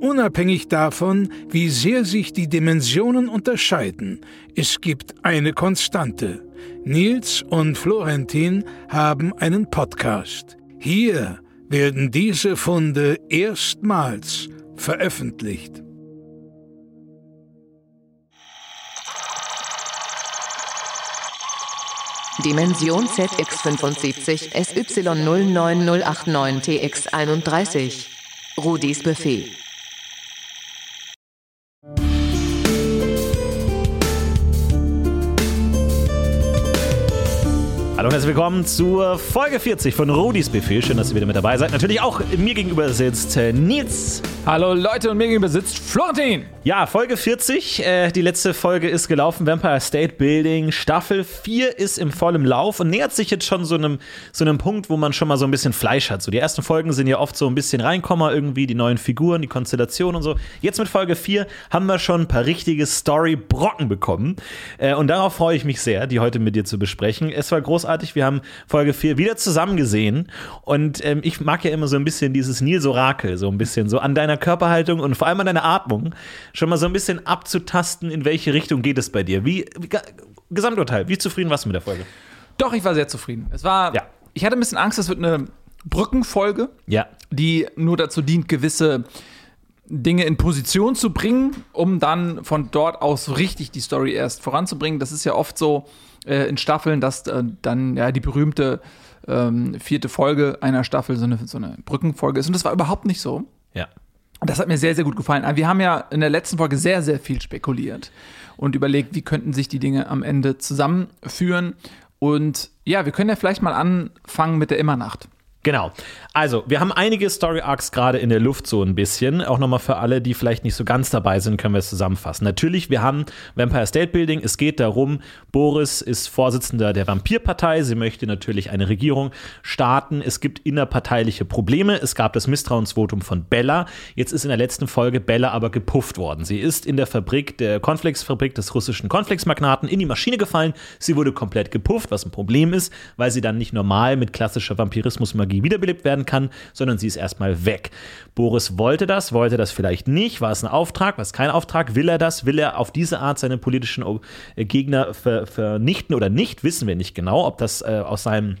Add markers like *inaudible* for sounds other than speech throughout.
Unabhängig davon, wie sehr sich die Dimensionen unterscheiden, es gibt eine Konstante. Nils und Florentin haben einen Podcast. Hier werden diese Funde erstmals veröffentlicht. Dimension ZX75 SY09089 TX31. Rudis Buffet. Hallo und herzlich willkommen zur Folge 40 von Rudis Befehl. Schön, dass ihr wieder mit dabei seid. Natürlich auch mir gegenüber sitzt äh, Nils. Hallo Leute und mir gegenüber sitzt Florentin. Ja, Folge 40. Äh, die letzte Folge ist gelaufen. Vampire State Building. Staffel 4 ist im vollen Lauf und nähert sich jetzt schon so einem, so einem Punkt, wo man schon mal so ein bisschen Fleisch hat. So die ersten Folgen sind ja oft so ein bisschen Reinkommer irgendwie, die neuen Figuren, die Konstellation und so. Jetzt mit Folge 4 haben wir schon ein paar richtige Story-Brocken bekommen. Äh, und darauf freue ich mich sehr, die heute mit dir zu besprechen. Es war großartig. Wir haben Folge 4 wieder zusammen gesehen. Und ähm, ich mag ja immer so ein bisschen dieses Nils Orakel, so ein bisschen so an deiner Körperhaltung und vor allem an deiner Atmung schon mal so ein bisschen abzutasten, in welche Richtung geht es bei dir. Wie, wie Gesamturteil, wie zufrieden warst du mit der Folge? Doch, ich war sehr zufrieden. Es war, Ja. ich hatte ein bisschen Angst, es wird eine Brückenfolge, Ja. die nur dazu dient, gewisse Dinge in Position zu bringen, um dann von dort aus so richtig die Story erst voranzubringen. Das ist ja oft so äh, in Staffeln, dass äh, dann ja die berühmte ähm, vierte Folge einer Staffel so eine, so eine Brückenfolge ist. Und das war überhaupt nicht so. Ja. Das hat mir sehr, sehr gut gefallen. Wir haben ja in der letzten Folge sehr, sehr viel spekuliert und überlegt, wie könnten sich die Dinge am Ende zusammenführen. Und ja, wir können ja vielleicht mal anfangen mit der Immernacht. Genau. Also, wir haben einige Story Arcs gerade in der Luft so ein bisschen. Auch nochmal für alle, die vielleicht nicht so ganz dabei sind, können wir es zusammenfassen. Natürlich, wir haben Vampire State Building. Es geht darum, Boris ist Vorsitzender der Vampirpartei. Sie möchte natürlich eine Regierung starten. Es gibt innerparteiliche Probleme. Es gab das Misstrauensvotum von Bella. Jetzt ist in der letzten Folge Bella aber gepufft worden. Sie ist in der Fabrik, der Cornflakes-Fabrik des russischen Cornflakes-Magnaten in die Maschine gefallen. Sie wurde komplett gepufft, was ein Problem ist, weil sie dann nicht normal mit klassischer Vampirismus-Magie wiederbelebt werden kann, sondern sie ist erstmal weg. Boris wollte das, wollte das vielleicht nicht. War es ein Auftrag? War es kein Auftrag? Will er das? Will er auf diese Art seine politischen Gegner ver vernichten oder nicht? Wissen wir nicht genau, ob das äh, aus seinem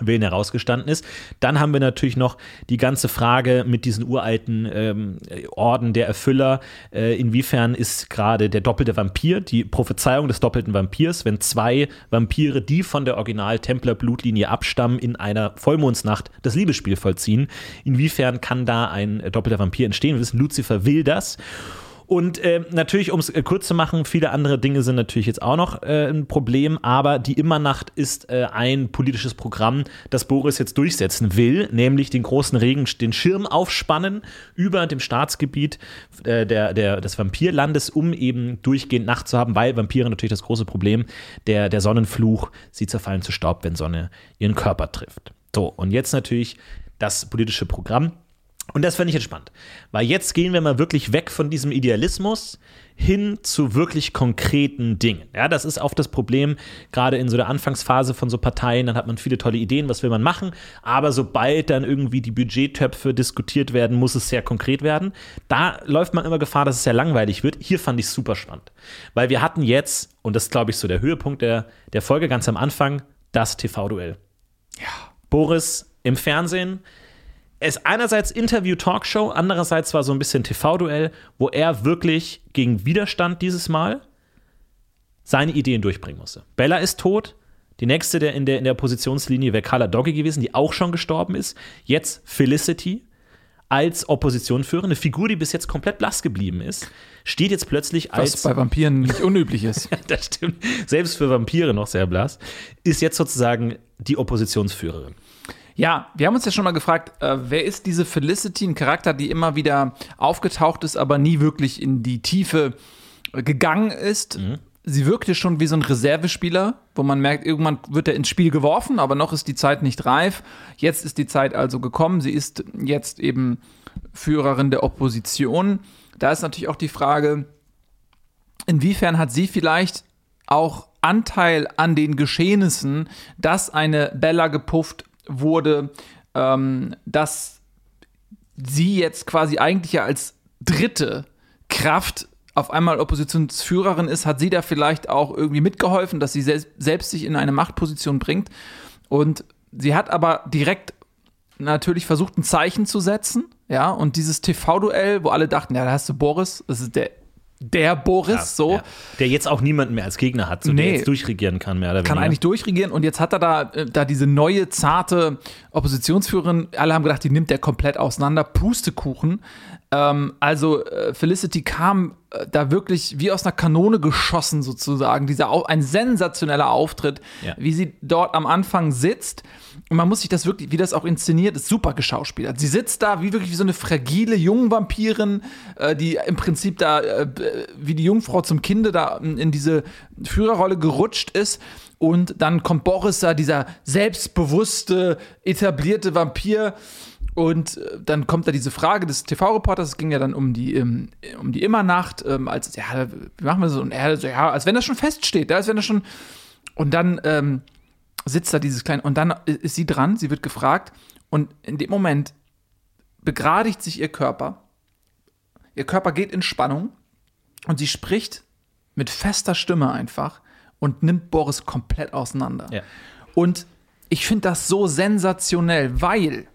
Willen herausgestanden ist. Dann haben wir natürlich noch die ganze Frage mit diesen uralten ähm, Orden der Erfüller. Äh, inwiefern ist gerade der doppelte Vampir, die Prophezeiung des doppelten Vampirs, wenn zwei Vampire, die von der Original-Templer-Blutlinie abstammen, in einer Vollmondsnacht das Liebesspiel vollziehen, inwiefern kann da ein doppelter Vampir entstehen? Wir wissen, Lucifer will das. Und äh, natürlich, um es äh, kurz zu machen, viele andere Dinge sind natürlich jetzt auch noch äh, ein Problem, aber die Immernacht ist äh, ein politisches Programm, das Boris jetzt durchsetzen will, nämlich den großen Regen, den Schirm aufspannen über dem Staatsgebiet äh, der, der, des Vampirlandes, um eben durchgehend Nacht zu haben, weil Vampire natürlich das große Problem, der, der Sonnenfluch, sie zerfallen zu Staub, wenn Sonne ihren Körper trifft. So, und jetzt natürlich das politische Programm. Und das fände ich jetzt spannend, weil jetzt gehen wir mal wirklich weg von diesem Idealismus hin zu wirklich konkreten Dingen. Ja, das ist oft das Problem, gerade in so der Anfangsphase von so Parteien, dann hat man viele tolle Ideen, was will man machen, aber sobald dann irgendwie die Budgettöpfe diskutiert werden, muss es sehr konkret werden. Da läuft man immer Gefahr, dass es sehr langweilig wird. Hier fand ich es super spannend, weil wir hatten jetzt, und das ist, glaube ich so der Höhepunkt der, der Folge ganz am Anfang, das TV-Duell. Ja. Boris im Fernsehen, es einerseits Interview-Talkshow, andererseits war so ein bisschen TV-Duell, wo er wirklich gegen Widerstand dieses Mal seine Ideen durchbringen musste. Bella ist tot. Die nächste der in, der in der Positionslinie wäre Carla Dogge gewesen, die auch schon gestorben ist. Jetzt Felicity als Opposition eine Figur, die bis jetzt komplett blass geblieben ist, steht jetzt plötzlich Was als bei Vampiren nicht *laughs* unüblich ist. das stimmt, selbst für Vampire noch sehr blass, ist jetzt sozusagen die Oppositionsführerin. Ja, wir haben uns ja schon mal gefragt, äh, wer ist diese Felicity, ein Charakter, die immer wieder aufgetaucht ist, aber nie wirklich in die Tiefe gegangen ist. Mhm. Sie wirkte schon wie so ein Reservespieler, wo man merkt, irgendwann wird er ins Spiel geworfen, aber noch ist die Zeit nicht reif. Jetzt ist die Zeit also gekommen. Sie ist jetzt eben Führerin der Opposition. Da ist natürlich auch die Frage, inwiefern hat sie vielleicht auch Anteil an den Geschehnissen, dass eine Bella gepufft wurde, ähm, dass sie jetzt quasi eigentlich ja als dritte Kraft auf einmal Oppositionsführerin ist, hat sie da vielleicht auch irgendwie mitgeholfen, dass sie sel selbst sich in eine Machtposition bringt. Und sie hat aber direkt natürlich versucht, ein Zeichen zu setzen. Ja, und dieses TV-Duell, wo alle dachten, ja, da hast du Boris, das ist der der Boris, Ja, so. ja. Der jetzt auch niemanden mehr als Gegner hat, so Nee. der jetzt durchregieren kann, mehr oder kann weniger. eigentlich durchregieren und jetzt hat er da, äh, da diese neue, zarte Oppositionsführerin, alle haben gedacht, die nimmt der komplett auseinander, Pustekuchen. Ähm, also äh, Felicity kam äh, da wirklich wie aus einer Kanone geschossen sozusagen, dieser Au ein sensationeller Auftritt, Ja. wie sie dort am Anfang sitzt und man muss sich das wirklich, wie das auch inszeniert ist, super geschauspielert. Sie sitzt da wie wirklich wie so eine fragile Jungvampirin, äh, die im Prinzip da äh, wie die Jungfrau zum Kinde da in diese Führerrolle gerutscht ist. Und dann kommt Boris da, dieser selbstbewusste, etablierte Vampir. Und äh, dann kommt da diese Frage des TV-Reporters, es ging ja dann um die, ähm, um die Immernacht, ähm, als, ja, wie machen wir das? Und er so, ja, als wenn das schon feststeht, als wenn das schon. Und dann ähm, sitzt da dieses kleine, und dann ist sie dran, sie wird gefragt, und in dem Moment begradigt sich ihr Körper. Ihr Körper geht in Spannung und sie spricht mit fester Stimme einfach und nimmt Boris komplett auseinander. Ja. Und ich finde das so sensationell, weil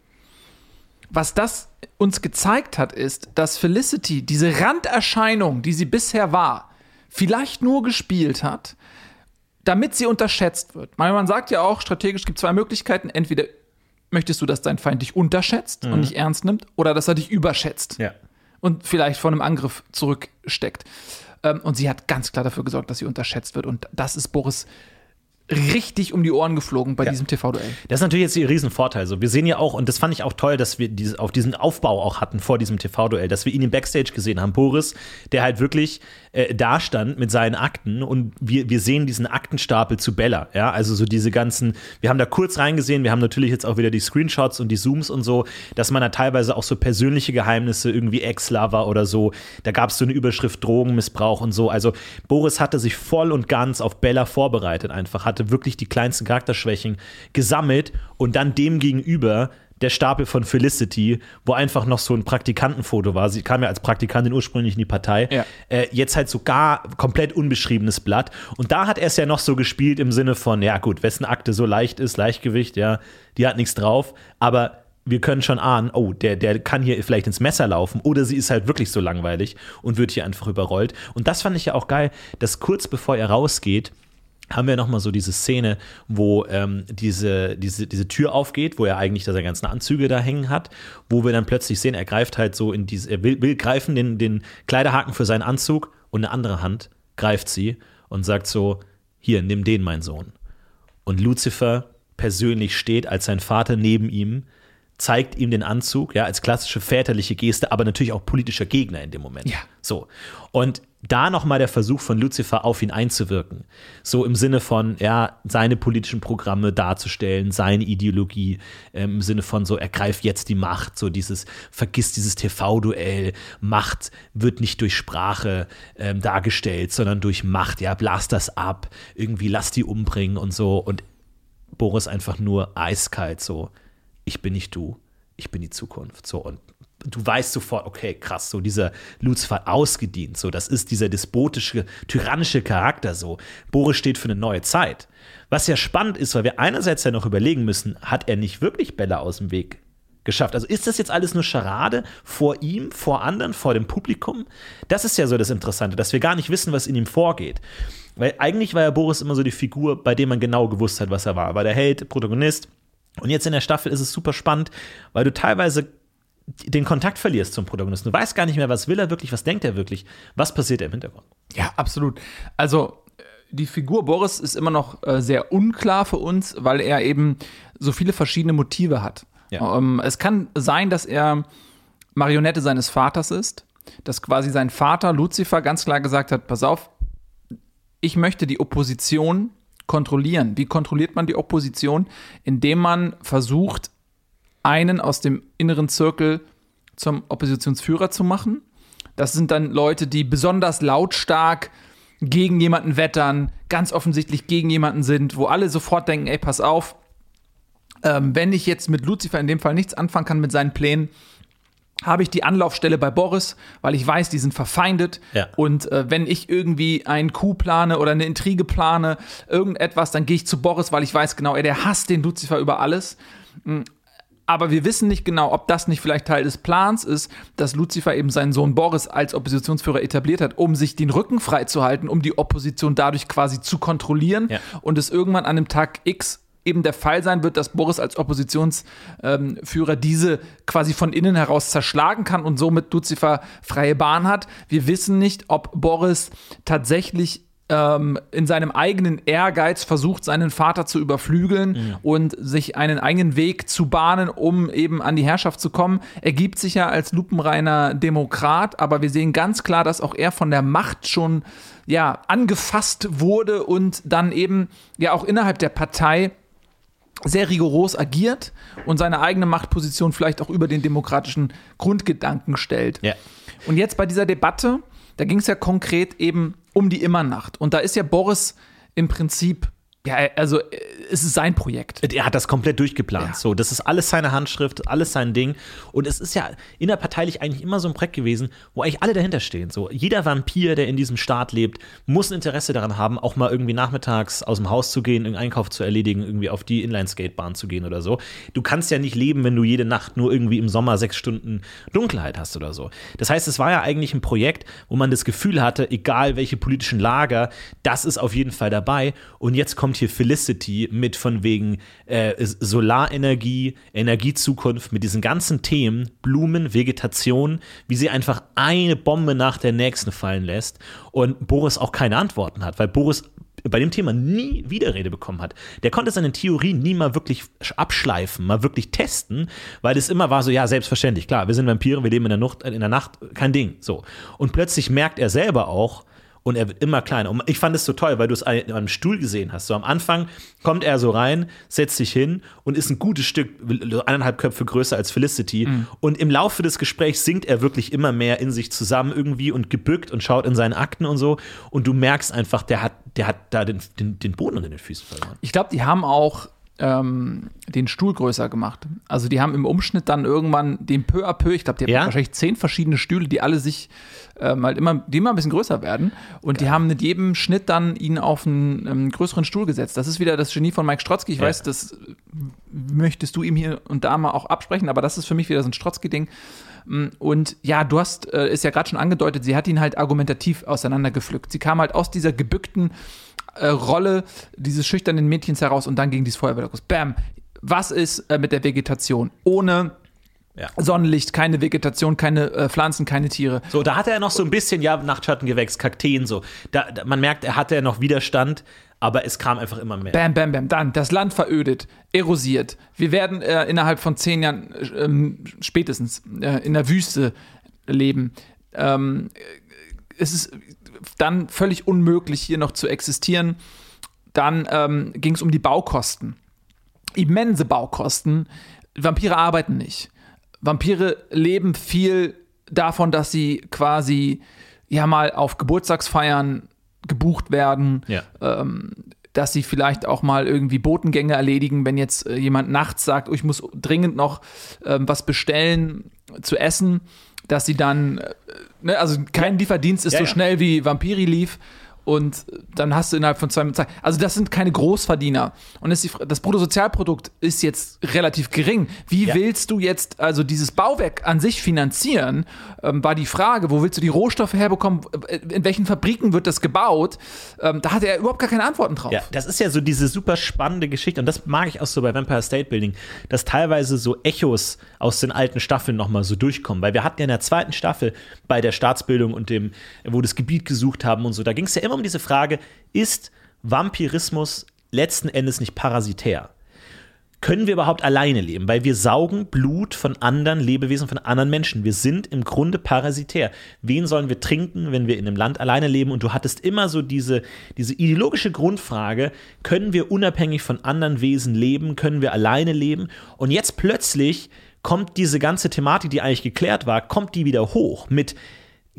was das uns gezeigt hat, ist, dass Felicity diese Randerscheinung, die sie bisher war, vielleicht nur gespielt hat, damit sie unterschätzt wird. Man sagt ja auch, strategisch gibt es zwei Möglichkeiten. Entweder möchtest du, dass dein Feind dich unterschätzt und nicht ernst nimmt, oder dass er dich überschätzt Ja. und vielleicht vor einem Angriff zurücksteckt. Ähm, und sie hat ganz klar dafür gesorgt, dass sie unterschätzt wird. Und das ist Boris richtig um die Ohren geflogen bei Ja. diesem TV-Duell. Das ist natürlich jetzt ihr Riesenvorteil. So, wir sehen ja auch, und das fand ich auch toll, dass wir diese, auf diesen Aufbau auch hatten vor diesem TV-Duell, dass wir ihn im Backstage gesehen haben. Boris, der halt wirklich äh, da stand mit seinen Akten und wir, wir sehen diesen Aktenstapel zu Bella. Ja, also so diese ganzen, wir haben da kurz reingesehen, wir haben natürlich jetzt auch wieder die Screenshots und die Zooms und so, dass man da teilweise auch so persönliche Geheimnisse, irgendwie Ex-Lover oder so, da gab es so eine Überschrift Drogenmissbrauch und so. Also Boris hatte sich voll und ganz auf Bella vorbereitet einfach, hatte wirklich die kleinsten Charakterschwächen gesammelt und dann dem gegenüber der Stapel von Felicity, wo einfach noch so ein Praktikantenfoto war. Sie kam ja als Praktikantin ursprünglich in die Partei. Ja. Äh, jetzt halt sogar komplett unbeschriebenes Blatt. Und da hat er es ja noch so gespielt im Sinne von, ja gut, wessen Akte so leicht ist, Leichtgewicht, ja, die hat nichts drauf. Aber wir können schon ahnen, oh, der, der kann hier vielleicht ins Messer laufen oder sie ist halt wirklich so langweilig und wird hier einfach überrollt. Und das fand ich ja auch geil, dass kurz bevor er rausgeht, haben wir nochmal so diese Szene, wo ähm, diese, diese, diese Tür aufgeht, wo er eigentlich da seine ganzen Anzüge da hängen hat, wo wir dann plötzlich sehen, er greift halt so in diese, er will, will greifen den, den Kleiderhaken für seinen Anzug und eine andere Hand greift sie und sagt so, hier, nimm den, mein Sohn. Und Lucifer persönlich steht als sein Vater neben ihm, zeigt ihm den Anzug, ja, als klassische väterliche Geste, aber natürlich auch politischer Gegner in dem Moment. Ja. So. Und da nochmal der Versuch von Lucifer auf ihn einzuwirken. So im Sinne von, ja, seine politischen Programme darzustellen, seine Ideologie, ähm, im Sinne von so, ergreif jetzt die Macht, so dieses, vergiss dieses TV-Duell, Macht wird nicht durch Sprache ähm, dargestellt, sondern durch Macht, ja, blas das ab, irgendwie lass die umbringen und so. Und Boris einfach nur eiskalt so, ich bin nicht du, ich bin die Zukunft. So und du weißt sofort, okay, krass, so dieser Lucifer hat ausgedient, so das ist dieser despotische, tyrannische Charakter so. Boris steht für eine neue Zeit. Was ja spannend ist, weil wir einerseits ja noch überlegen müssen, hat er nicht wirklich Bella aus dem Weg geschafft? Also ist das jetzt alles nur Scharade vor ihm, vor anderen, vor dem Publikum? Das ist ja so das Interessante, dass wir gar nicht wissen, was in ihm vorgeht. Weil eigentlich war ja Boris immer so die Figur, bei der man genau gewusst hat, was er war. War der Held, Protagonist. Und jetzt in der Staffel ist es super spannend, weil du teilweise den Kontakt verlierst zum Protagonisten. Du weißt gar nicht mehr, was will er wirklich, was denkt er wirklich, was passiert im Hintergrund. Ja, absolut. Also, die Figur Boris ist immer noch äh, sehr unklar für uns, weil er eben so viele verschiedene Motive hat. Ja. Ähm, es kann sein, dass er Marionette seines Vaters ist, dass quasi sein Vater Lucifer ganz klar gesagt hat, pass auf, ich möchte die Opposition kontrollieren. Wie kontrolliert man die Opposition? Indem man versucht, einen aus dem inneren Zirkel zum Oppositionsführer zu machen. Das sind dann Leute, die besonders lautstark gegen jemanden wettern, ganz offensichtlich gegen jemanden sind, wo alle sofort denken, ey, pass auf, ähm, wenn ich jetzt mit Lucifer in dem Fall nichts anfangen kann mit seinen Plänen, habe ich die Anlaufstelle bei Boris, weil ich weiß, die sind verfeindet. Ja. Und äh, wenn ich irgendwie einen Coup plane oder eine Intrige plane, irgendetwas, dann gehe ich zu Boris, weil ich weiß genau, ey, der hasst den Lucifer über alles. Aber wir wissen nicht genau, ob das nicht vielleicht Teil des Plans ist, dass Lucifer eben seinen Sohn Boris als Oppositionsführer etabliert hat, um sich den Rücken freizuhalten, um die Opposition dadurch quasi zu kontrollieren Ja. und es irgendwann an einem Tag X eben der Fall sein wird, dass Boris als Oppositionsführer diese quasi von innen heraus zerschlagen kann und somit Lucifer freie Bahn hat. Wir wissen nicht, ob Boris tatsächlich ähm, in seinem eigenen Ehrgeiz versucht, seinen Vater zu überflügeln und sich einen eigenen Weg zu bahnen, um eben an die Herrschaft zu kommen. Er gibt sich ja als lupenreiner Demokrat, aber wir sehen ganz klar, dass auch er von der Macht schon ja angefasst wurde und dann eben ja auch innerhalb der Partei sehr rigoros agiert und seine eigene Machtposition vielleicht auch über den demokratischen Grundgedanken stellt. Ja. Und jetzt bei dieser Debatte, da ging es ja konkret eben um die Immernacht. Und da ist ja Boris im Prinzip, ja, also äh, es ist sein Projekt. Er hat das komplett durchgeplant. Ja. So, das ist alles seine Handschrift, alles sein Ding. Und es ist ja innerparteilich eigentlich immer so ein Projekt gewesen, wo eigentlich alle dahinter stehen. So, jeder Vampir, der in diesem Staat lebt, muss ein Interesse daran haben, auch mal irgendwie nachmittags aus dem Haus zu gehen, einen Einkauf zu erledigen, irgendwie auf die Inline-Skatebahn zu gehen oder so. Du kannst ja nicht leben, wenn du jede Nacht nur irgendwie im Sommer sechs Stunden Dunkelheit hast oder so. Das heißt, es war ja eigentlich ein Projekt, wo man das Gefühl hatte, egal welche politischen Lager, das ist auf jeden Fall dabei. Und jetzt kommt hier Felicity mit von wegen äh, Solarenergie, Energiezukunft, mit diesen ganzen Themen, Blumen, Vegetation, wie sie einfach eine Bombe nach der nächsten fallen lässt und Boris auch keine Antworten hat, weil Boris bei dem Thema nie Widerrede bekommen hat. Der konnte seine Theorien nie mal wirklich abschleifen, mal wirklich testen, weil es immer war so, ja, selbstverständlich, klar, wir sind Vampire, wir leben in der, Nacht, in der Nacht, kein Ding, so. Und plötzlich merkt er selber auch, und er wird immer kleiner. Und ich fand es so toll, weil du es an einem Stuhl gesehen hast. So am Anfang kommt er so rein, setzt sich hin und ist ein gutes Stück, eineinhalb Köpfe größer als Felicity. Und im Laufe des Gesprächs sinkt er wirklich immer mehr in sich zusammen irgendwie und gebückt und schaut in seine Akten und so. Und du merkst einfach, der hat, der hat da den, den, den Boden unter den Füßen verloren. Ich glaube, die haben auch ähm, den Stuhl größer gemacht. Also die haben im Umschnitt dann irgendwann den peu à peu, ich glaube, die haben Ja? wahrscheinlich zehn verschiedene Stühle, die alle sich ähm, halt immer, die immer ein bisschen größer werden. Und die haben mit jedem Schnitt dann ihn auf einen ähm, größeren Stuhl gesetzt. Das ist wieder das Genie von Mike Strotzky. Ich Ja. weiß, das möchtest du ihm hier und da mal auch absprechen, aber das ist für mich wieder so ein Strotzky-Ding. Mm, Und ja, du hast, äh, ist ja gerade schon angedeutet, sie hat ihn halt argumentativ auseinandergepflückt. Sie kam halt aus dieser gebückten äh, Rolle dieses schüchternen Mädchens heraus und dann ging dieses Feuerwehr los. Bam! Was ist äh, mit der Vegetation? Ohne Ja. Sonnenlicht, keine Vegetation, keine äh, Pflanzen, keine Tiere. So, da hatte er noch so ein bisschen, ja, Nachtschattengewächs, Kakteen, so. Da, da, man merkt, er hatte ja noch Widerstand, aber es kam einfach immer mehr. Bam, bam, bam. Dann das Land verödet, erosiert. Wir werden äh, innerhalb von zehn Jahren äh, ähm, spätestens äh, in der Wüste leben. Ähm, äh, es ist dann völlig unmöglich, hier noch zu existieren. Dann ähm, ging es um die Baukosten. Immense Baukosten. Vampire arbeiten nicht. Vampire leben viel davon, dass sie quasi ja mal auf Geburtstagsfeiern gebucht werden, Ja. ähm, dass sie vielleicht auch mal irgendwie Botengänge erledigen, wenn jetzt äh, jemand nachts sagt, oh, ich muss dringend noch ähm, was bestellen zu essen, dass sie dann, äh, ne, also kein Lieferdienst ist Ja, so ja. schnell wie Vampiri lief. Und dann hast du innerhalb von zwei Zeit. Also, das sind keine Großverdiener. Und die, das Bruttosozialprodukt ist jetzt relativ gering. Wie Ja. willst du jetzt also dieses Bauwerk an sich finanzieren? Ähm, war die Frage, wo willst du die Rohstoffe herbekommen? In welchen Fabriken wird das gebaut? Ähm, da hatte er überhaupt gar keine Antworten drauf. Ja, das ist ja so diese super spannende Geschichte und das mag ich auch so bei Vampire State Building, dass teilweise so Echos aus den alten Staffeln nochmal so durchkommen, weil wir hatten ja in der zweiten Staffel bei der Staatsbildung und dem, wo das Gebiet gesucht haben und so, da ging es ja immer um diese Frage, ist Vampirismus letzten Endes nicht parasitär? können wir überhaupt alleine leben? Weil wir saugen Blut von anderen Lebewesen, von anderen Menschen. Wir sind im Grunde parasitär. Wen sollen wir trinken, wenn wir in einem Land alleine leben? Und du hattest immer so diese, diese ideologische Grundfrage, können wir unabhängig von anderen Wesen leben? Können wir alleine leben? Und jetzt plötzlich kommt diese ganze Thematik, die eigentlich geklärt war, kommt die wieder hoch mit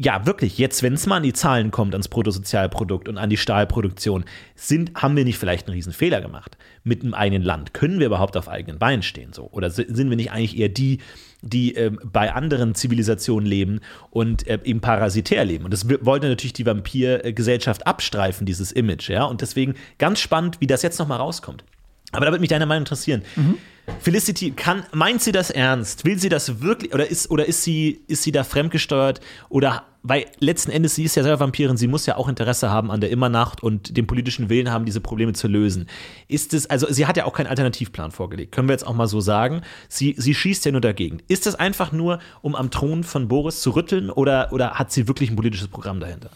ja, wirklich, jetzt, wenn es mal an die Zahlen kommt, ans Bruttosozialprodukt und an die Stahlproduktion, sind, haben wir nicht vielleicht einen riesen Fehler gemacht mit einem eigenen Land? Können wir überhaupt auf eigenen Beinen stehen so? Oder sind wir nicht eigentlich eher die, die äh, bei anderen Zivilisationen leben und äh, eben parasitär leben? Und das wollte natürlich die Vampirgesellschaft abstreifen, dieses Image, ja? Und deswegen ganz spannend, wie das jetzt nochmal rauskommt. Aber da würde mich deine Meinung interessieren. Mhm. Felicity, kann, meint sie das ernst? Will sie das wirklich oder ist, oder ist sie, ist sie da fremdgesteuert? Oder weil letzten Endes, sie ist ja selber Vampirin, sie muss ja auch Interesse haben an der Immernacht und dem politischen Willen haben, diese Probleme zu lösen. Ist es, also sie hat ja auch keinen Alternativplan vorgelegt, können wir jetzt auch mal so sagen. Sie, sie schießt ja nur dagegen. Ist das einfach nur, um am Thron von Boris zu rütteln oder, oder hat sie wirklich ein politisches Programm dahinter?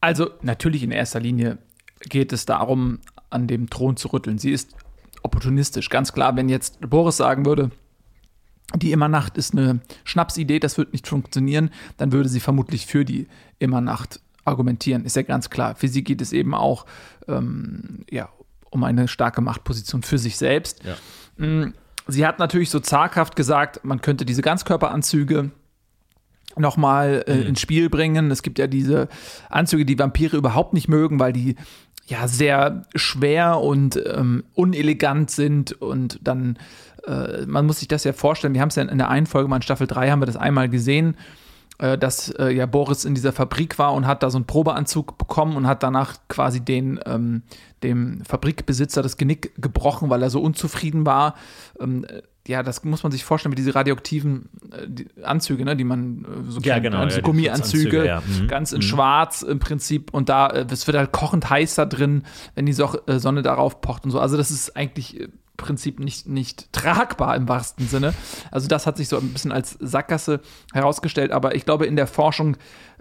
Also natürlich in erster Linie geht es darum, an dem Thron zu rütteln. Sie ist opportunistisch. Ganz klar, wenn jetzt Boris sagen würde, die Immernacht ist eine Schnapsidee, das wird nicht funktionieren, dann würde sie vermutlich für die Immernacht argumentieren. Ist ja ganz klar. Für sie geht es eben auch ähm, ja, um eine starke Machtposition für sich selbst. Ja. Mm, sie hat natürlich so zaghaft gesagt, man könnte diese Ganzkörperanzüge nochmal äh, mhm. ins Spiel bringen. Es gibt ja diese Anzüge, die Vampire überhaupt nicht mögen, weil die ja sehr schwer und ähm, unelegant sind und dann, äh, man muss sich das ja vorstellen, wir haben es ja in der einen Folge mal in Staffel 3 haben wir das einmal gesehen, äh, dass äh, ja Boris in dieser Fabrik war und hat da so einen Probeanzug bekommen und hat danach quasi den ähm, dem Fabrikbesitzer das Genick gebrochen, weil er so unzufrieden war. Ähm, ja, das muss man sich vorstellen, wie diese radioaktiven äh, die Anzüge, ne, die man äh, so ja, genau, ne, ja, Gummianzüge, ja. mhm. ganz in mhm. Schwarz im Prinzip und da äh, es wird halt kochend heiß da drin, wenn die so äh, Sonne darauf pocht und so. Also das ist eigentlich im Prinzip nicht, nicht tragbar im wahrsten Sinne. Also das hat sich so ein bisschen als Sackgasse herausgestellt, aber ich glaube, in der Forschung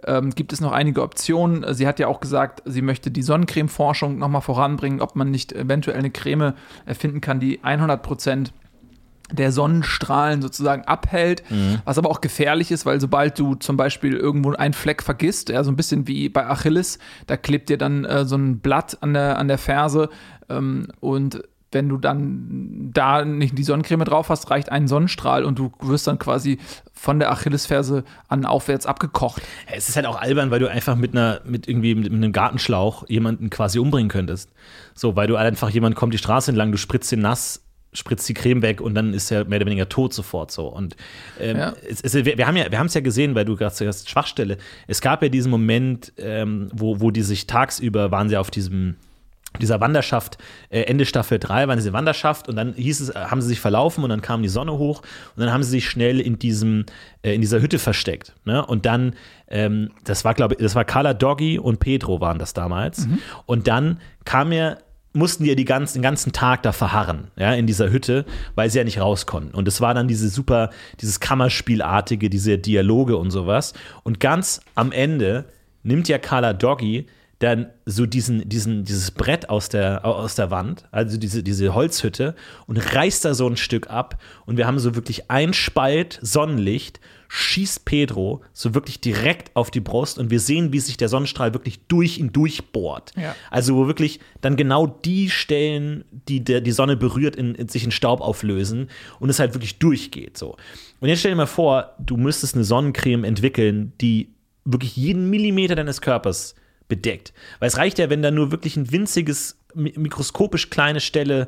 ähm, gibt es noch einige Optionen. Sie hat ja auch gesagt, sie möchte die Sonnencreme-Forschung nochmal voranbringen, ob man nicht eventuell eine Creme erfinden kann, die 100 Prozent der Sonnenstrahlen sozusagen abhält, mhm. was aber auch gefährlich ist, weil sobald du zum Beispiel irgendwo einen Fleck vergisst, ja, so ein bisschen wie bei Achilles, da klebt dir dann äh, so ein Blatt an der, an der Ferse ähm, und wenn du dann da nicht die Sonnencreme drauf hast, reicht ein Sonnenstrahl und du wirst dann quasi von der Achillesferse an aufwärts abgekocht. Es ist halt auch albern, weil du einfach mit einer, mit irgendwie mit einem Gartenschlauch jemanden quasi umbringen könntest. So, weil du einfach jemand kommt die Straße entlang, du spritzt ihn nass, spritzt die Creme weg und dann ist er mehr oder weniger tot sofort so. Und ähm, ja. es, es, wir, wir, haben ja, wir haben es ja gesehen, weil du gerade sagst, Schwachstelle. Es gab ja diesen Moment, ähm, wo, wo die sich tagsüber waren sie auf diesem dieser Wanderschaft, äh, Ende Staffel 3 waren diese Wanderschaft und dann hieß es, haben sie sich verlaufen und dann kam die Sonne hoch und dann haben sie sich schnell in diesem, äh, in dieser Hütte versteckt. Ne? Und dann, ähm, das war, glaube ich, das war Carla Doggy und Pedro waren das damals. Mhm. Und dann kam er mussten die ja die ganzen, den ganzen Tag da verharren, ja, in dieser Hütte, weil sie ja nicht raus konnten. Und es war dann diese super, dieses Kammerspielartige, diese Dialoge und sowas. Und ganz am Ende nimmt ja Carla Doggy dann so diesen, diesen, dieses Brett aus der, aus der Wand, also diese, diese Holzhütte, und reißt da so ein Stück ab. Und wir haben so wirklich ein Spalt Sonnenlicht schießt Pedro so wirklich direkt auf die Brust und wir sehen, wie sich der Sonnenstrahl wirklich durch ihn durchbohrt. Ja. Also wo wirklich dann genau die Stellen, die der, die Sonne berührt, in, in, sich in Staub auflösen und es halt wirklich durchgeht. So. Und jetzt stell dir mal vor, du müsstest eine Sonnencreme entwickeln, die wirklich jeden Millimeter deines Körpers bedeckt. Weil es reicht ja, wenn da nur wirklich ein winziges, mikroskopisch kleine Stelle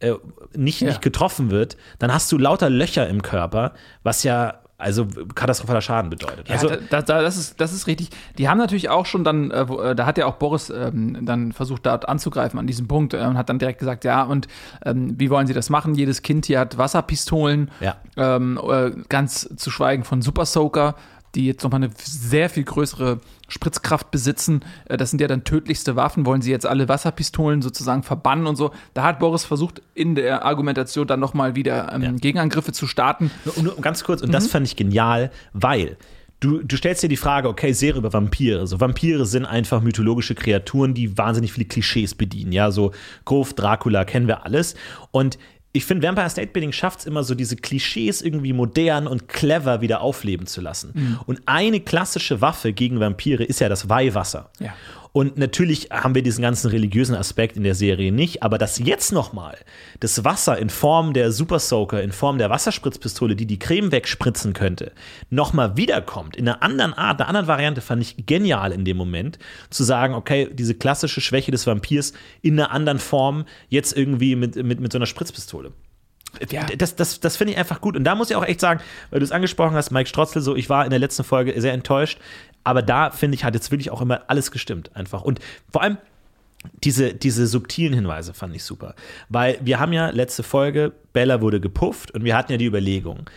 äh, nicht, ja. nicht getroffen wird, dann hast du lauter Löcher im Körper, was ja also katastrophaler Schaden bedeutet. Ja, also, da, da, das, ist, das ist richtig. Die haben natürlich auch schon dann, äh, äh, da hat ja auch Boris ähm, dann versucht, dort anzugreifen an diesem Punkt äh, und hat dann direkt gesagt, ja, und ähm, wie wollen sie das machen? Jedes Kind hier hat Wasserpistolen, ja. ähm, äh, ganz zu schweigen von Super Soaker die jetzt nochmal eine sehr viel größere Spritzkraft besitzen. Äh, das sind ja dann tödlichste Waffen. Wollen sie jetzt alle Wasserpistolen sozusagen verbannen und so? Da hat Boris versucht, in der Argumentation dann nochmal wieder ähm, ja. Gegenangriffe zu starten. Und, und ganz kurz, und mhm. das fand ich genial, weil du, du stellst dir die Frage, okay, Serie über Vampire. So, Vampire sind einfach mythologische Kreaturen, die wahnsinnig viele Klischees bedienen. Ja, so Grove, Dracula, kennen wir alles. Und ich finde, Vampire State Building schafft es immer so, diese Klischees irgendwie modern und clever wieder aufleben zu lassen. Mhm. Und eine klassische Waffe gegen Vampire ist ja das Weihwasser. Ja. Und natürlich haben wir diesen ganzen religiösen Aspekt in der Serie nicht, aber dass jetzt nochmal das Wasser in Form der Super Soaker, in Form der Wasserspritzpistole, die die Creme wegspritzen könnte, nochmal wiederkommt, in einer anderen Art, einer anderen Variante, fand ich genial in dem Moment, zu sagen, okay, diese klassische Schwäche des Vampirs in einer anderen Form, jetzt irgendwie mit, mit, mit so einer Spritzpistole. Ja. Das, das, das finde ich einfach gut. Und da muss ich auch echt sagen, weil du es angesprochen hast, Mike Strotzel, so, ich war in der letzten Folge sehr enttäuscht. Aber da, finde ich, hat jetzt wirklich auch immer alles gestimmt einfach. Und vor allem diese, diese subtilen Hinweise fand ich super. Weil wir haben ja letzte Folge, Bella wurde gepufft und wir hatten ja die Überlegung,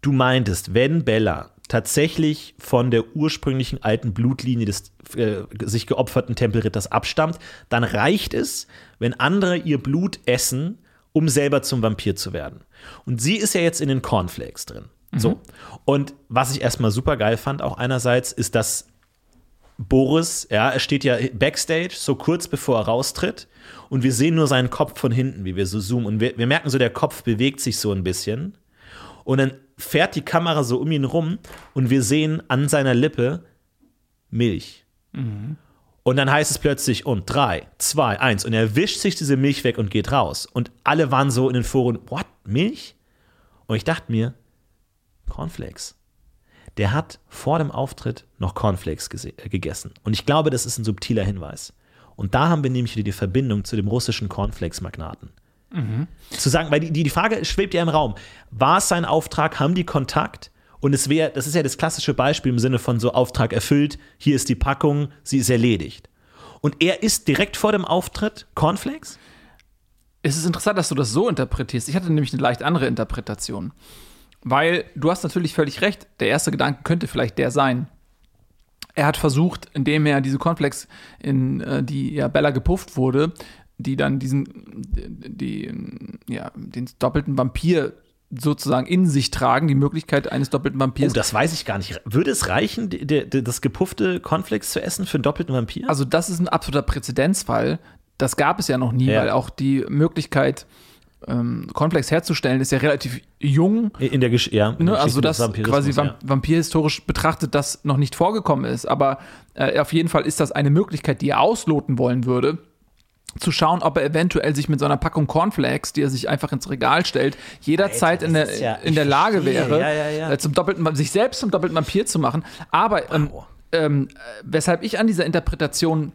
du meintest, wenn Bella tatsächlich von der ursprünglichen alten Blutlinie des äh, sich geopferten Tempelritters abstammt, dann reicht es, wenn andere ihr Blut essen, um selber zum Vampir zu werden. Und sie ist ja jetzt in den Cornflakes drin. So. Und was ich erstmal super geil fand, auch einerseits, ist, dass Boris, ja, er steht ja backstage, so kurz bevor er raustritt. Und wir sehen nur seinen Kopf von hinten, wie wir so zoomen. Und wir, wir merken so, der Kopf bewegt sich so ein bisschen. Und dann fährt die Kamera so um ihn rum und wir sehen an seiner Lippe Milch. Und dann heißt es plötzlich, und drei, zwei, eins. Und er wischt sich diese Milch weg und geht raus. Und alle waren so in den Foren, what, Milch? Und ich dachte mir, Cornflakes. Der hat vor dem Auftritt noch Cornflakes äh, gegessen. Und ich glaube, das ist ein subtiler Hinweis. Und da haben wir nämlich wieder die Verbindung zu dem russischen Cornflakes-Magnaten. Zu sagen, weil die, die die Frage schwebt ja im Raum. War es sein Auftrag? Haben die Kontakt? Und es wäre, das ist ja das klassische Beispiel im Sinne von so Auftrag erfüllt, hier ist die Packung, sie ist erledigt. Und er isst direkt vor dem Auftritt Cornflakes? Es ist interessant, dass du das so interpretierst. Ich hatte nämlich eine leicht andere Interpretation. Weil du hast natürlich völlig recht. Der erste Gedanke könnte vielleicht der sein. Er hat versucht, indem er diese Cornflakes, in äh, die ja Bella gepufft wurde, die dann diesen, die, ja, den doppelten Vampir sozusagen in sich tragen, die Möglichkeit eines doppelten Oh, Vampirs. das weiß ich gar nicht. Würde es reichen, die- die- das gepuffte Cornflakes zu essen für einen doppelten Vampir? Also das ist ein absoluter Präzedenzfall. Das gab es ja noch nie, Ja. weil auch die Möglichkeit, ähm, Cornflakes herzustellen, ist ja relativ jung. in der Gesch ja, Ne, also Geschichte dass Vampirismus, quasi ja. vampirhistorisch betrachtet das noch nicht vorgekommen ist. Aber äh, auf jeden Fall ist das eine Möglichkeit, die er ausloten wollen würde. Zu schauen, ob er eventuell sich mit so einer Packung Cornflakes, die er sich einfach ins Regal stellt, jederzeit Alter, in das der, ja- in der Lage verstehe. wäre, Ja, ja, äh, zum doppelten, sich selbst zum doppelten Vampir zu machen. Aber ähm, ähm, äh, weshalb ich an dieser Interpretation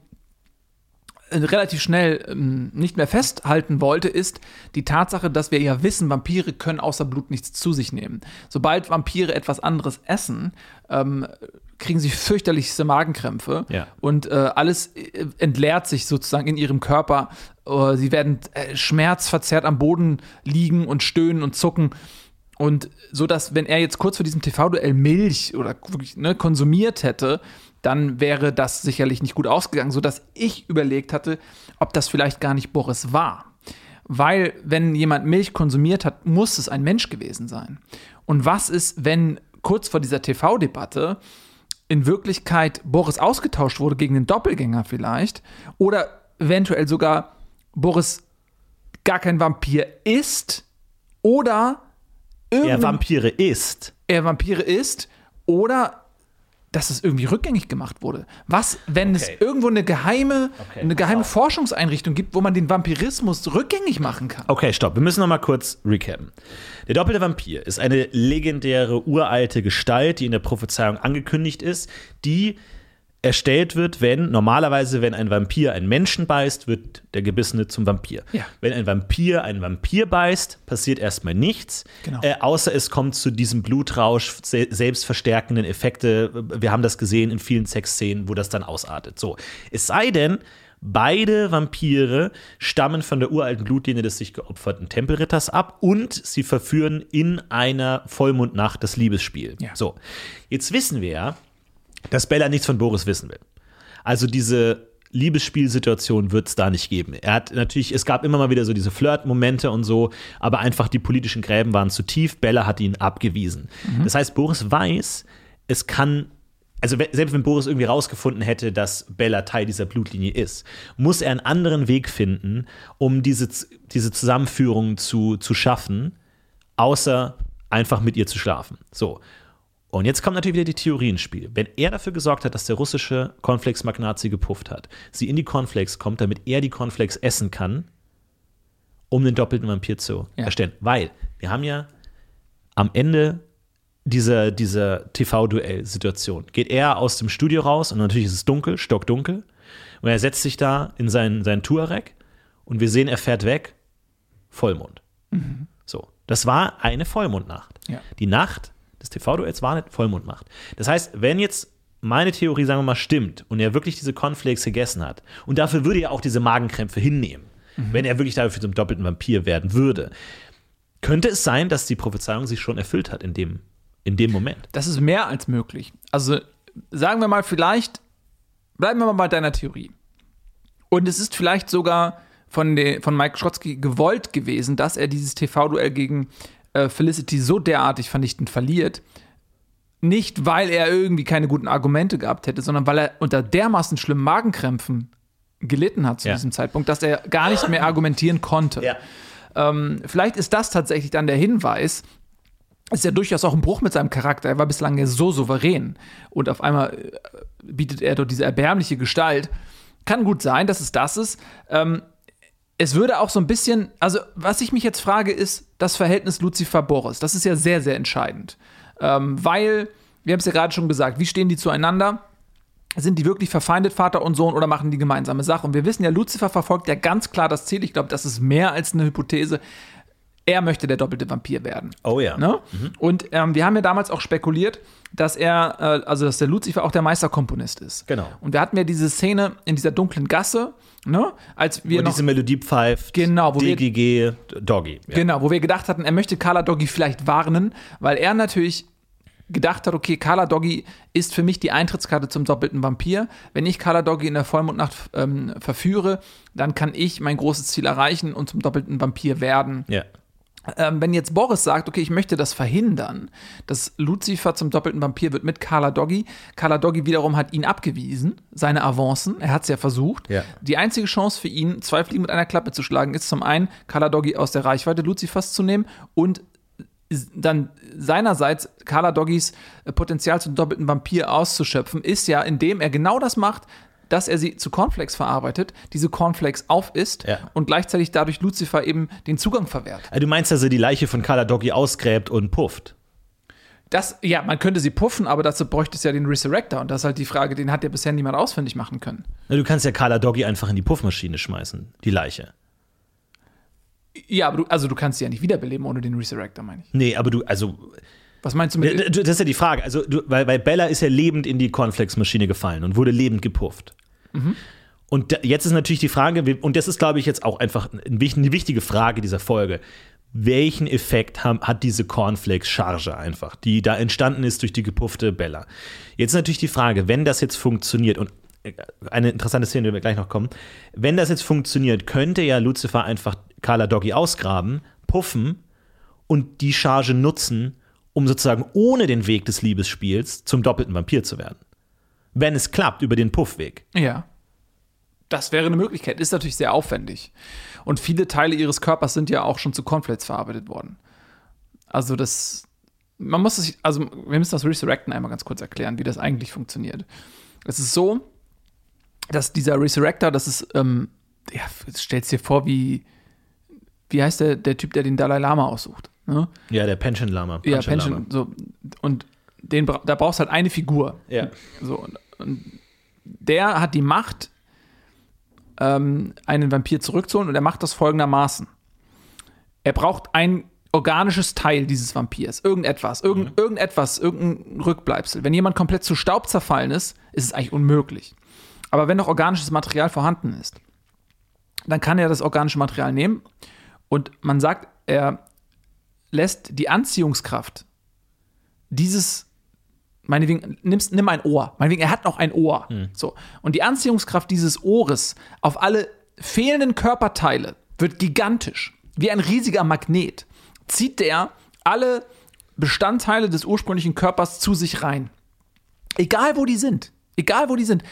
relativ schnell ähm, nicht mehr festhalten wollte, ist die Tatsache, dass wir ja wissen, Vampire können außer Blut nichts zu sich nehmen. Sobald Vampire etwas anderes essen, ähm, kriegen sie fürchterlichste Magenkrämpfe Ja. und äh, alles äh, entleert sich sozusagen in ihrem Körper. Äh, sie werden äh, schmerzverzerrt am Boden liegen und stöhnen und zucken. Und so dass, wenn er jetzt kurz vor diesem TV-Duell Milch oder wirklich ne, konsumiert hätte, dann wäre das sicherlich nicht gut ausgegangen, so dass ich überlegt hatte, ob das vielleicht gar nicht Boris war. Weil, wenn jemand Milch konsumiert hat, muss es ein Mensch gewesen sein. Und was ist, wenn kurz vor dieser TV-Debatte in Wirklichkeit Boris ausgetauscht wurde gegen den Doppelgänger vielleicht oder eventuell sogar Boris gar kein Vampir ist oder Er Vampire isst. er Vampire ist oder dass es irgendwie rückgängig gemacht wurde. Was, wenn Okay. es irgendwo eine geheime, Okay, eine geheime auf. Forschungseinrichtung gibt, wo man den Vampirismus rückgängig machen kann? Okay, stopp. Wir müssen noch mal kurz recappen. Der doppelte Vampir ist eine legendäre, uralte Gestalt, die in der Prophezeiung angekündigt ist, die erstellt wird, wenn normalerweise, wenn ein Vampir einen Menschen beißt, wird der Gebissene zum Vampir. Ja. Wenn ein Vampir einen Vampir beißt, passiert erstmal nichts, Genau. äh, außer es kommt zu diesem Blutrausch, se selbstverstärkenden Effekte. Wir haben das gesehen in vielen Sexszenen, wo das dann ausartet. So, es sei denn, Beide Vampire stammen von der uralten Blutlinie des sich geopferten Tempelritters ab und sie verführen in einer Vollmondnacht das Liebesspiel. Ja. So, jetzt wissen wir ja, dass Bella nichts von Boris wissen will. Also diese Liebesspielsituation wird es da nicht geben. Er hat natürlich, es gab immer mal wieder so diese Flirt-Momente und so, aber einfach die politischen Gräben waren zu tief. Bella hat ihn abgewiesen. Das heißt, Boris weiß, es kann, also selbst wenn Boris irgendwie rausgefunden hätte, dass Bella Teil dieser Blutlinie ist, muss er einen anderen Weg finden, um diese, diese Zusammenführung zu, zu schaffen, außer einfach mit ihr zu schlafen. So. Und jetzt kommt natürlich wieder die Theorie ins Spiel. Wenn er dafür gesorgt hat, dass der russische Cornflakes-Magnat sie gepufft hat, sie in die Cornflakes kommt, damit er die Cornflakes essen kann, um den doppelten Vampir zu Ja. erstellen. Weil wir haben ja am Ende dieser, dieser TV-Duell-Situation geht er aus dem Studio raus und natürlich ist es dunkel, stockdunkel. Und er setzt sich da in seinen, seinen Touareg und wir sehen, er fährt weg, Vollmond. So, das war eine Vollmondnacht. Ja. Die Nacht des TV-Duells war eine Vollmondnacht. Das heißt, wenn jetzt meine Theorie, sagen wir mal, stimmt und er wirklich diese Cornflakes gegessen hat und dafür würde er auch diese Magenkrämpfe hinnehmen, wenn er wirklich dafür zum doppelten Vampir werden würde, könnte es sein, dass die Prophezeiung sich schon erfüllt hat in dem, in dem Moment. Das ist mehr als möglich. Also sagen wir mal, vielleicht bleiben wir mal bei deiner Theorie. Und es ist vielleicht sogar von, de, von Mike Schrotzky gewollt gewesen, dass er dieses TV-Duell gegen äh, Felicity so derartig vernichtend verliert. Nicht, weil er irgendwie keine guten Argumente gehabt hätte, sondern weil er unter dermaßen schlimmen Magenkrämpfen gelitten hat zu Ja. diesem Zeitpunkt, dass er gar nicht mehr argumentieren konnte. Ähm, vielleicht ist das tatsächlich dann der Hinweis, ist ja durchaus auch ein Bruch mit seinem Charakter. Er war bislang ja so souverän und auf einmal äh, bietet er dort diese erbärmliche Gestalt. Kann gut sein, dass es das ist. Ähm, es würde auch so ein bisschen, also was ich mich jetzt frage, ist das Verhältnis Lucifer-Boris. Das ist ja sehr, sehr entscheidend. Ähm, weil, wir haben es ja gerade schon gesagt, wie stehen die zueinander? Sind die wirklich verfeindet, Vater und Sohn, oder machen die gemeinsame Sache? Und wir wissen ja, Lucifer verfolgt ja ganz klar das Ziel. Ich glaube, das ist mehr als eine Hypothese. Er möchte der doppelte Vampir werden. Oh ja. Ne? Und ähm, wir haben ja damals auch spekuliert, dass er, äh, also dass der Lucifer auch der Meisterkomponist ist. Genau. Und wir hatten ja diese Szene in dieser dunklen Gasse, ne? als wir Und noch diese Melodie pfeift, Genau, wo wir- DGG, Doggy. Ja. Genau, wo wir gedacht hatten, er möchte Carla Doggy vielleicht warnen, weil er natürlich gedacht hat, okay, Carla Doggy ist für mich die Eintrittskarte zum doppelten Vampir. Wenn ich Carla Doggy in der Vollmondnacht ähm, verführe, dann kann ich mein großes Ziel erreichen und zum doppelten Vampir werden. Ja. Ähm, wenn jetzt Boris sagt, okay, ich möchte das verhindern, dass Lucifer zum doppelten Vampir wird mit Carla Doggy. Carla Doggy wiederum hat ihn abgewiesen, seine Avancen. Er hat es ja versucht. Ja. Die einzige Chance für ihn, zwei Fliegen mit einer Klappe zu schlagen, ist zum einen, Carla Doggy aus der Reichweite Lucifers zu nehmen und dann seinerseits Carla Doggys äh, Potenzial zum doppelten Vampir auszuschöpfen, ist ja, indem er genau das macht, dass er sie zu Cornflakes verarbeitet, diese Cornflakes aufisst Ja. und gleichzeitig dadurch Lucifer eben den Zugang verwehrt. Ah, Du meinst, dass er die Leiche von Carla Doggy ausgräbt und pufft? Das, ja, man könnte sie puffen, aber dazu bräuchte es ja den Resurrector. Und das ist halt die Frage, den hat ja bisher niemand ausfindig machen können. Na, Du kannst ja Carla Doggy einfach in die Puffmaschine schmeißen, die Leiche. Ja, aber du, also du kannst sie ja nicht wiederbeleben ohne den Resurrector, meine ich. Nee, aber du, also, Was meinst du mit. das ist ja die Frage. Also, du, weil, weil Bella ist ja lebend in die Cornflakes-Maschine gefallen und wurde lebend gepufft. Und da, jetzt ist natürlich die Frage, und das ist, glaube ich, jetzt auch einfach eine wichtige Frage dieser Folge. Welchen Effekt haben, hat diese Cornflakes-Charge einfach, die da entstanden ist durch die gepuffte Bella? Jetzt ist natürlich die Frage, wenn das jetzt funktioniert, und äh, eine interessante Szene, die wir gleich noch kommen, wenn das jetzt funktioniert, könnte ja Lucifer einfach Carla Doggy ausgraben, puffen und die Charge nutzen, um sozusagen ohne den Weg des Liebesspiels zum doppelten Vampir zu werden. Wenn es klappt über den Puffweg. Ja. Das wäre eine Möglichkeit. Ist natürlich sehr aufwendig. Und viele Teile ihres Körpers sind ja auch schon zu Cornflakes verarbeitet worden. Also das. Man muss es, also wir müssen das Resurrecten einmal ganz kurz erklären, wie das eigentlich funktioniert. Es ist so, dass dieser Resurrector, das ist, ähm, ja, stellst dir vor, wie, wie heißt der, der Typ, der den Dalai Lama aussucht? Ne? Ja, der Pension Lama. Ja, Panchen Lama. Pension, so. Und den, da brauchst du halt eine Figur. Ja. So, und der hat die Macht, ähm, einen Vampir zurückzuholen und er macht das folgendermaßen. Er braucht ein organisches Teil dieses Vampirs, irgendetwas, irgend, irgendetwas, irgendein Rückbleibsel. Wenn jemand komplett zu Staub zerfallen ist, ist es eigentlich unmöglich. Aber wenn noch organisches Material vorhanden ist, dann kann er das organische Material nehmen und man sagt, er lässt die Anziehungskraft dieses meinetwegen, nimmst, nimm ein Ohr. Meinetwegen, er hat noch ein Ohr. So. Und die Anziehungskraft dieses Ohres auf alle fehlenden Körperteile wird gigantisch. Wie ein riesiger Magnet zieht der alle Bestandteile des ursprünglichen Körpers zu sich rein. Egal wo die sind, egal wo die sind,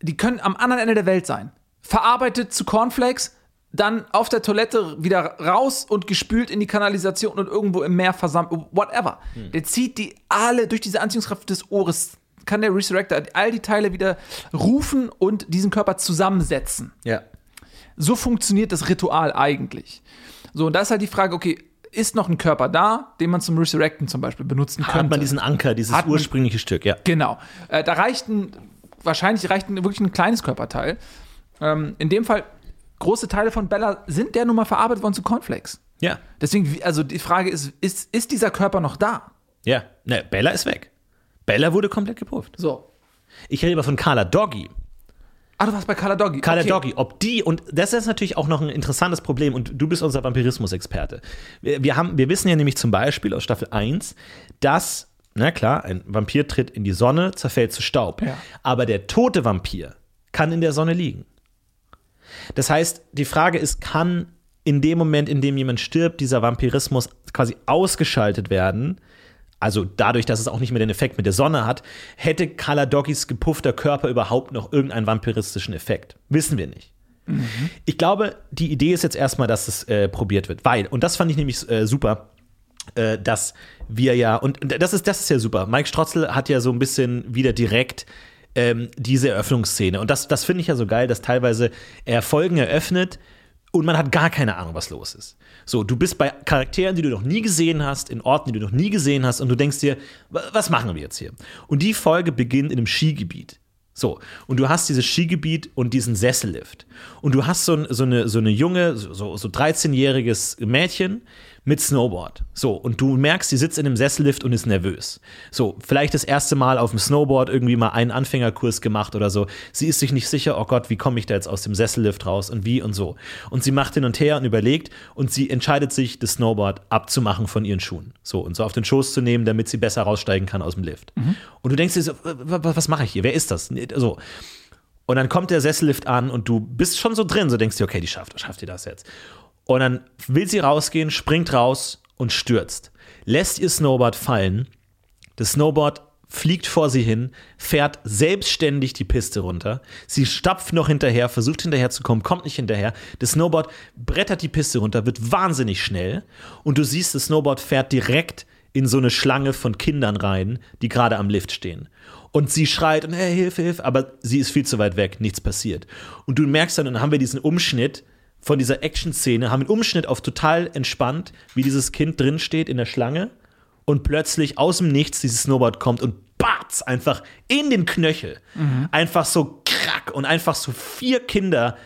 die können am anderen Ende der Welt sein. Verarbeitet zu Cornflakes, dann auf der Toilette wieder raus und gespült in die Kanalisation und irgendwo im Meer versammelt, whatever. Der zieht die alle durch diese Anziehungskraft des Ohres, kann der Resurrector all die Teile wieder rufen und diesen Körper zusammensetzen. Ja. So funktioniert das Ritual eigentlich. So, und da ist halt die Frage, okay, ist noch ein Körper da, den man zum Resurrecten zum Beispiel benutzen könnte? Hat man diesen Anker, dieses man- ursprüngliche Stück, ja. Genau. Äh, da reicht ein, wahrscheinlich reicht ein, wirklich ein kleines Körperteil. Ähm, in dem Fall, große Teile von Bella sind der nun mal verarbeitet worden zu Cornflakes. Ja. Deswegen, also die Frage ist, ist, ist dieser Körper noch da? Ja. Ne, Bella ist weg. Bella wurde komplett gepufft. So. Ich rede aber von Carla Doggy. Ah, du warst bei Carla Doggy. Carla okay. Doggy, ob die, und das ist natürlich auch noch ein interessantes Problem, und du bist unser Vampirismus-Experte. Wir, wir, haben, wir wissen ja nämlich zum Beispiel aus Staffel 1, dass, na klar, ein Vampir tritt in die Sonne, zerfällt zu Staub. Ja. Aber der tote Vampir kann in der Sonne liegen. Das heißt, die Frage ist, kann in dem Moment, in dem jemand stirbt, dieser Vampirismus quasi ausgeschaltet werden? Also dadurch, dass es auch nicht mehr den Effekt mit der Sonne hat, hätte Carla Doggys gepuffter Körper überhaupt noch irgendeinen vampiristischen Effekt? Wissen wir nicht. Ich glaube, die Idee ist jetzt erstmal, dass es äh, probiert wird, weil, und das fand ich nämlich äh, super, äh, dass wir ja, und das ist, das ist ja super. Mike Strotzel hat ja so ein bisschen wieder direkt ähm, diese Eröffnungsszene. Und das, das finde ich ja so geil, dass teilweise er Folgen eröffnet und man hat gar keine Ahnung, was los ist. So, du bist bei Charakteren, die du noch nie gesehen hast, in Orten, die du noch nie gesehen hast, und du denkst dir, wa- was machen wir jetzt hier? Und die Folge beginnt in einem Skigebiet. So, und du hast dieses Skigebiet und diesen Sessellift. Und du hast so, so, eine, so eine junge, so so 13-jähriges Mädchen mit Snowboard. So, und du merkst, sie sitzt in dem Sessellift und ist nervös. So, vielleicht das erste Mal auf dem Snowboard irgendwie mal einen Anfängerkurs gemacht oder so. Sie ist sich nicht sicher, oh Gott, wie komme ich da jetzt aus dem Sessellift raus und wie und so. Und sie macht hin und her und überlegt und sie entscheidet sich, das Snowboard abzumachen von ihren Schuhen. So, und so auf den Schoß zu nehmen, damit sie besser raussteigen kann aus dem Lift. Und du denkst dir so, was mache ich hier? Wer ist das? So. Und dann kommt der Sessellift an und du bist schon so drin, so denkst du, okay, die schafft, schafft die das jetzt. Und dann will sie rausgehen, springt raus und stürzt. Lässt ihr Snowboard fallen. Das Snowboard fliegt vor sie hin, fährt selbstständig die Piste runter. Sie stapft noch hinterher, versucht hinterherzukommen, kommt nicht hinterher. Das Snowboard brettert die Piste runter, wird wahnsinnig schnell. Und du siehst, das Snowboard fährt direkt in so eine Schlange von Kindern rein, die gerade am Lift stehen. Und sie schreit und hey, Hilfe, Hilfe, aber sie ist viel zu weit weg, nichts passiert. Und du merkst dann, und dann haben wir diesen Umschnitt von dieser Action-Szene, haben einen Umschnitt auf total entspannt, wie dieses Kind drin steht in der Schlange und plötzlich aus dem Nichts dieses Snowboard kommt und batz einfach in den Knöchel. Einfach so krack und einfach so vier Kinder,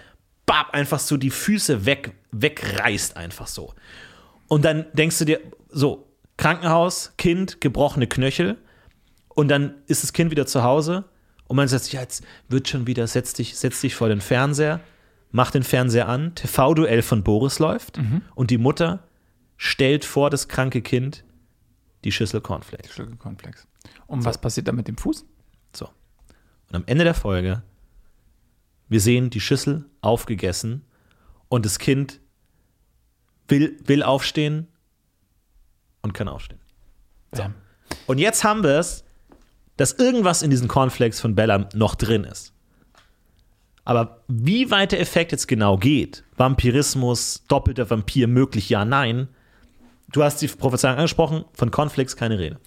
bap, einfach so die Füße weg, wegreißt einfach so. Und dann denkst du dir, so, Krankenhaus, Kind, gebrochene Knöchel. Und dann ist das Kind wieder zu Hause. Und man sagt, ja, jetzt wird schon wieder, setz dich, setz dich vor den Fernseher, mach den Fernseher an, TV-Duell von Boris läuft. Und die Mutter stellt vor das kranke Kind die Schüssel Cornflakes. Stücke Cornflakes. Und was passiert dann mit dem Fuß? So. Und am Ende der Folge, wir sehen die Schüssel aufgegessen und das Kind will, will aufstehen und kann aufstehen. Bam. Und jetzt haben wir es, dass irgendwas in diesen Cornflakes von Bella noch drin ist. Aber wie weit der Effekt jetzt genau geht, Vampirismus, doppelter Vampir, möglich, ja, nein. Du hast die Prophezeiung angesprochen, von Cornflakes keine Rede.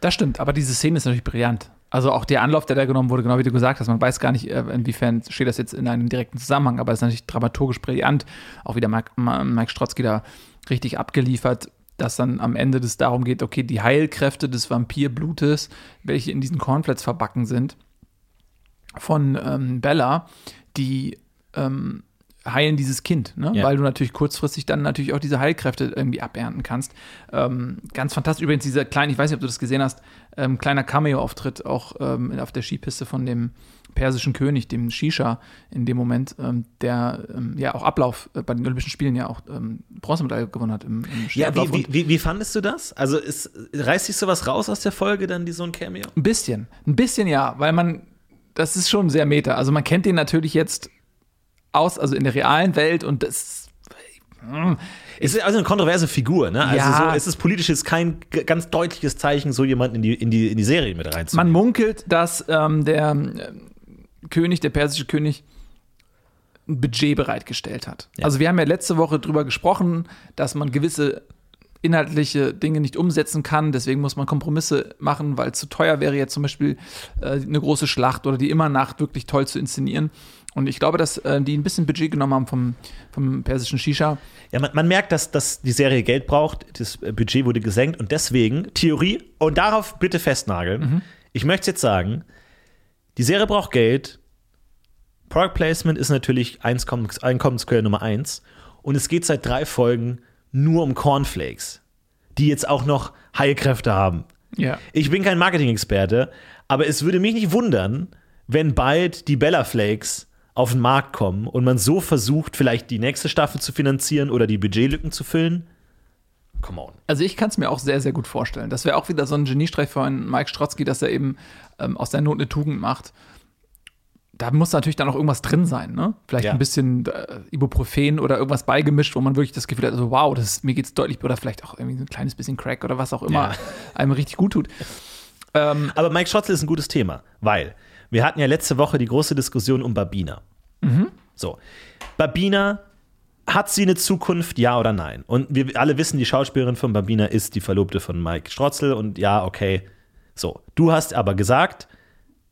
Das stimmt, aber diese Szene ist natürlich brillant. Also auch der Anlauf, der da genommen wurde, genau wie du gesagt hast, man weiß gar nicht, äh, inwiefern steht das jetzt in einem direkten Zusammenhang, aber es ist natürlich dramaturgisch brillant. Auch wieder Mike, Mike Strotzky da richtig abgeliefert, dass dann am Ende es darum geht, okay, die Heilkräfte des Vampirblutes, welche in diesen Cornflakes verbacken sind, von ähm, Bella, die ähm, heilen dieses Kind, ne? Ja. weil du natürlich kurzfristig dann natürlich auch diese Heilkräfte irgendwie abernten kannst. Ähm, ganz fantastisch. Übrigens, dieser kleine, ich weiß nicht, ob du das gesehen hast, ähm, kleiner Cameo-Auftritt auch ähm, auf der Skipiste von dem persischen König, dem Shisha, in dem Moment, ähm, der ähm, ja auch Ablauf äh, bei den Olympischen Spielen ja auch ähm, Bronzemedaille gewonnen hat im, im Ja, wie, wie, wie, wie fandest du das? Also ist, reißt sich sowas raus aus der Folge, dann die so ein Cameo? Ein bisschen. Ein bisschen ja, weil man, das ist schon sehr meta. Also man kennt den natürlich jetzt aus, also in der realen Welt und das, Es ist also eine kontroverse Figur, ne? Also Ja. so, es ist politisch jetzt kein ganz deutliches Zeichen, so jemanden in die, in die, in die Serie mit Man reinzunehmen. munkelt, dass ähm, der ähm, König, der persische König, ein Budget bereitgestellt hat. Ja. Also wir haben ja letzte Woche drüber gesprochen, dass man gewisse inhaltliche Dinge nicht umsetzen kann. Deswegen muss man Kompromisse machen, weil es zu teuer wäre, jetzt zum Beispiel äh, eine große Schlacht oder die Immernacht wirklich toll zu inszenieren. Und ich glaube, dass äh, die ein bisschen Budget genommen haben vom, vom persischen Shisha. Ja, man, man merkt, dass, dass die Serie Geld braucht. Das Budget wurde gesenkt und deswegen, Theorie, und darauf bitte festnageln. Ich möchte jetzt sagen, die Serie braucht Geld. Product Placement ist natürlich Einkommens Einkommensquelle Nummer eins. Und es geht seit drei Folgen nur um Cornflakes, die jetzt auch noch Heilkräfte haben. Ja. Ich bin kein Marketing-Experte, aber es würde mich nicht wundern, wenn bald die Bella Flakes auf den Markt kommen und man so versucht, vielleicht die nächste Staffel zu finanzieren oder die Budgetlücken zu füllen. Come on. Also ich kann es mir auch sehr, sehr gut vorstellen. Das wäre auch wieder so ein Geniestreich von Mike Strotzky, dass er eben ähm, aus der Not eine Tugend macht. Da muss natürlich dann auch irgendwas drin sein, ne? Vielleicht Ja. ein bisschen äh, Ibuprofen oder irgendwas beigemischt, wo man wirklich das Gefühl hat, also wow, das ist, mir geht's deutlich, oder vielleicht auch irgendwie ein kleines bisschen Crack oder was auch immer Ja. einem richtig gut tut. Ähm, Aber Mike Schotzel ist ein gutes Thema, weil wir hatten ja letzte Woche die große Diskussion um Babina. So, Babina, hat sie eine Zukunft, ja oder nein? Und wir alle wissen, die Schauspielerin von Babina ist die Verlobte von Mike Strotzel und ja, okay. So, du hast aber gesagt,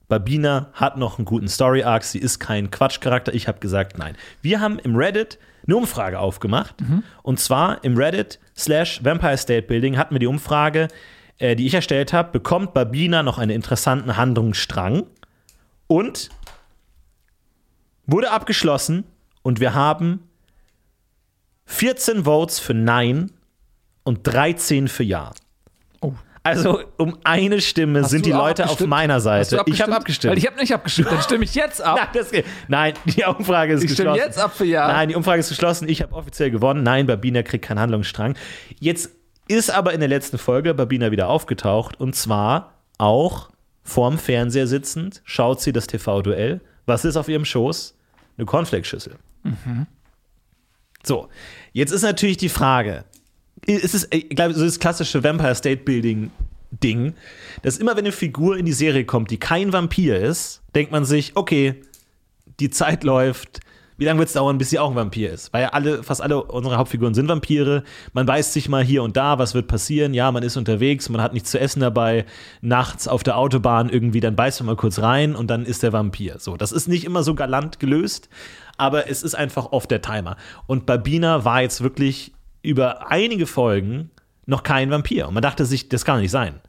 Babina hat noch einen guten Story-Arc, sie ist kein Quatschcharakter. Ich habe gesagt, nein. Wir haben im Reddit eine Umfrage aufgemacht. Und zwar im Reddit slash Vampire State Building hatten wir die Umfrage, äh, die ich erstellt habe, bekommt Babina noch einen interessanten Handlungsstrang? Und wurde abgeschlossen und wir haben 14 Votes für Nein und 13 für Ja. Also um eine Stimme Hast sind die Leute auf meiner Seite. Ich habe abgestimmt. Weil ich habe nicht abgestimmt, dann stimme ich jetzt ab. *laughs* Nein. Nein, die Umfrage ist Ich stimme geschlossen. jetzt ab für Ja. Nein, die Umfrage ist geschlossen. Ich habe offiziell gewonnen. Nein, Babina kriegt keinen Handlungsstrang. Jetzt ist aber in der letzten Folge Babina wieder aufgetaucht und zwar auch vorm Fernseher sitzend, schaut sie das TV-Duell. Was ist auf ihrem Schoß? Eine Cornflakes-Schüssel. So, jetzt ist natürlich die Frage, es ist, ich glaube, so das klassische Vampire State Building Ding, dass immer wenn eine Figur in die Serie kommt, die kein Vampir ist, denkt man sich, okay, die Zeit läuft, wie lange wird es dauern, bis sie auch ein Vampir ist? Weil ja alle, fast alle unsere Hauptfiguren sind Vampire. Man beißt sich mal hier und da, was wird passieren? Ja, man ist unterwegs, man hat nichts zu essen dabei, nachts auf der Autobahn irgendwie, dann beißt man mal kurz rein und dann ist der Vampir. So, das ist nicht immer so galant gelöst, aber es ist einfach oft der Timer. Und Babina war jetzt wirklich über einige Folgen noch kein Vampir. Und man dachte sich, das kann nicht sein.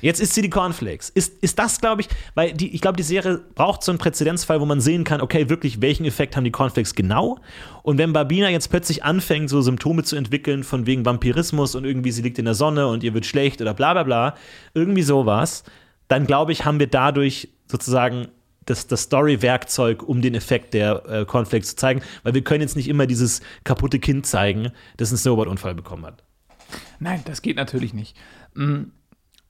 Jetzt ist sie die Cornflakes. Ist, ist das, glaube ich, weil die, ich glaube, die Serie braucht so einen Präzedenzfall, wo man sehen kann, okay, wirklich, welchen Effekt haben die Cornflakes genau? Und wenn Babina jetzt plötzlich anfängt, so Symptome zu entwickeln, von wegen Vampirismus und irgendwie sie liegt in der Sonne und ihr wird schlecht oder bla bla bla, irgendwie sowas, dann glaube ich, haben wir dadurch sozusagen das, das Story-Werkzeug, um den Effekt der äh, Cornflakes zu zeigen, weil wir können jetzt nicht immer dieses kaputte Kind zeigen, das einen Snowboard-Unfall bekommen hat. Nein, das geht natürlich nicht. Mm,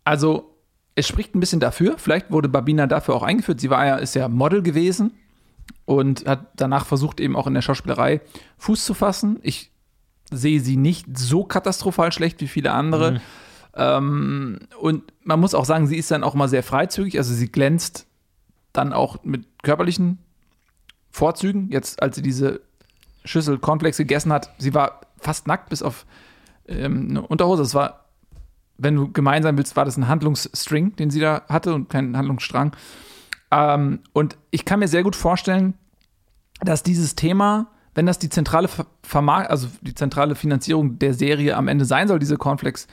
Also, es spricht ein bisschen dafür. Vielleicht wurde Babina dafür auch eingeführt. Sie war ja, ist ja Model gewesen und hat danach versucht, eben auch in der Schauspielerei Fuß zu fassen. Ich sehe sie nicht so katastrophal schlecht wie viele andere. Ähm, und man muss auch sagen, sie ist dann auch mal sehr freizügig. Also, sie glänzt dann auch mit körperlichen Vorzügen. Jetzt, als sie diese Schüssel Cornflakes gegessen hat, sie war fast nackt bis auf ähm, eine Unterhose. Das war, wenn du gemein sein willst, war das ein Handlungsstring, den sie da hatte und kein Handlungsstrang. Ähm, und ich kann mir sehr gut vorstellen, dass dieses Thema, wenn das die zentrale Ver Vermark also die zentrale Finanzierung der Serie am Ende sein soll, diese Cornflakes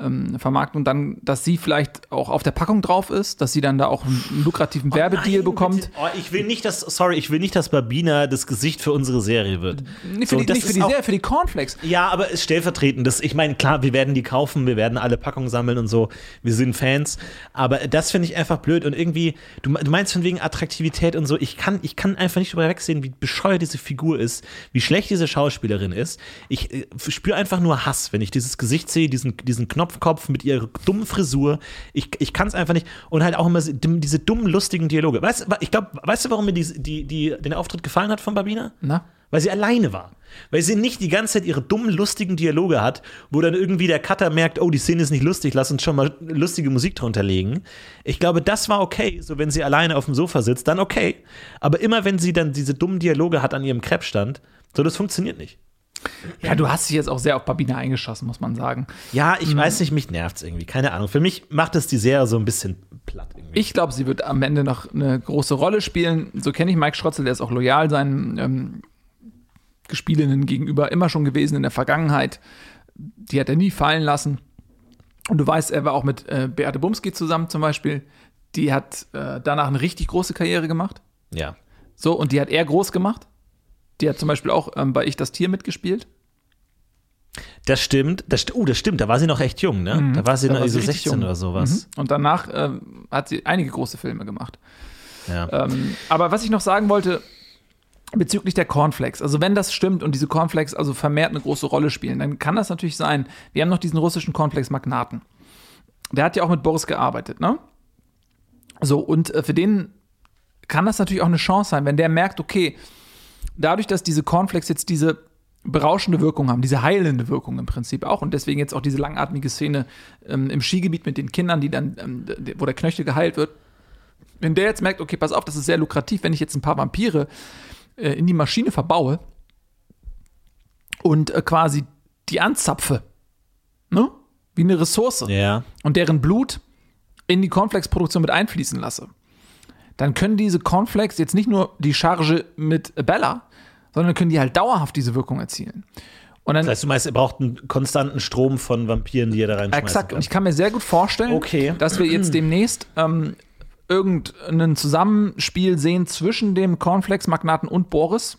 ähm, Vermarktung, dann, dass sie vielleicht auch auf der Packung drauf ist, dass sie dann da auch einen, lukrativen Werbedeal Nein, bekommt. Oh, ich will nicht, dass, sorry, ich will nicht, dass Babina das Gesicht für unsere Serie wird. Nicht für So, die, nicht für die auch- Serie, für die Cornflakes. Ja, aber ist stellvertretend. Das, ich meine, klar, wir werden die kaufen, wir werden alle Packungen sammeln und so. Wir sind Fans. Aber das finde ich einfach blöd. Und irgendwie, du, du meinst von wegen Attraktivität und so, ich kann, ich kann einfach nicht drüber wegsehen, wie bescheuert diese Figur ist, wie schlecht diese Schauspielerin ist. Ich äh, spüre einfach nur Hass, wenn ich dieses Gesicht sehe, diesen, diesen Knopfkopf mit ihrer dummen Frisur. Ich, ich kann es einfach nicht. Und halt auch immer diese dummen, lustigen Dialoge. Weißt, du, ich glaube, weißt du, warum mir die, die, die, den Auftritt gefallen hat von Babina? Na? Weil sie alleine war. Weil sie nicht die ganze Zeit ihre dummen, lustigen Dialoge hat, wo dann irgendwie der Cutter merkt, oh, die Szene ist nicht lustig, lass uns schon mal lustige Musik drunter legen. Ich glaube, das war okay, so wenn sie alleine auf dem Sofa sitzt, dann okay. Aber immer wenn sie dann diese dummen Dialoge hat an ihrem Krebsstand, so das funktioniert nicht. Ja, du hast dich jetzt auch sehr auf Babina eingeschossen, muss man sagen. Ja, ich weiß nicht, mich nervt es irgendwie. Keine Ahnung. Für mich macht es die Serie so ein bisschen platt. Irgendwie. Ich glaube, sie wird am Ende noch eine große Rolle spielen. So kenne ich Mike Schrotzel, der ist auch loyal seinen ähm, Gespielinnen gegenüber immer schon gewesen in der Vergangenheit. Die hat er nie fallen lassen. Und du weißt, er war auch mit äh, Beate Bumski zusammen zum Beispiel. Die hat äh, danach eine richtig große Karriere gemacht. ja. So, und die hat er groß gemacht. Die hat zum Beispiel auch ähm, bei Ich das Tier mitgespielt. Das stimmt. Das, oh, das stimmt. Da war sie noch echt jung, ne? Da war sie Da noch war so sie richtig 16 jung. oder sowas. Und danach ähm, hat sie einige große Filme gemacht. Ja. Ähm, aber was ich noch sagen wollte bezüglich der Cornflakes, also wenn das stimmt und diese Cornflakes also vermehrt eine große Rolle spielen, dann kann das natürlich sein, wir haben noch diesen russischen Cornflakes-Magnaten. Der hat ja auch mit Boris gearbeitet, ne? So, und äh, für den kann das natürlich auch eine Chance sein, wenn der merkt, okay, dadurch, dass diese Cornflakes jetzt diese berauschende Wirkung haben, diese heilende Wirkung im Prinzip auch und deswegen jetzt auch diese langatmige Szene ähm, im Skigebiet mit den Kindern, die dann, ähm, wo der Knöchel geheilt wird, wenn der jetzt merkt, okay, pass auf, das ist sehr lukrativ, wenn ich jetzt ein paar Vampire äh, in die Maschine verbaue und äh, quasi die anzapfe, ne? Wie eine Ressource ja. und deren Blut in die Cornflakes-Produktion mit einfließen lasse, dann können diese Cornflakes jetzt nicht nur die Charge mit Bella, sondern können die halt dauerhaft diese Wirkung erzielen. Und dann Das heißt, du meinst, er braucht einen konstanten Strom von Vampiren, die er da reinschmeißen Exakt. kann. Und ich kann mir sehr gut vorstellen, Okay. dass wir jetzt *clears throat* demnächst ähm, irgendein Zusammenspiel sehen zwischen dem Cornflakes-Magnaten und Boris,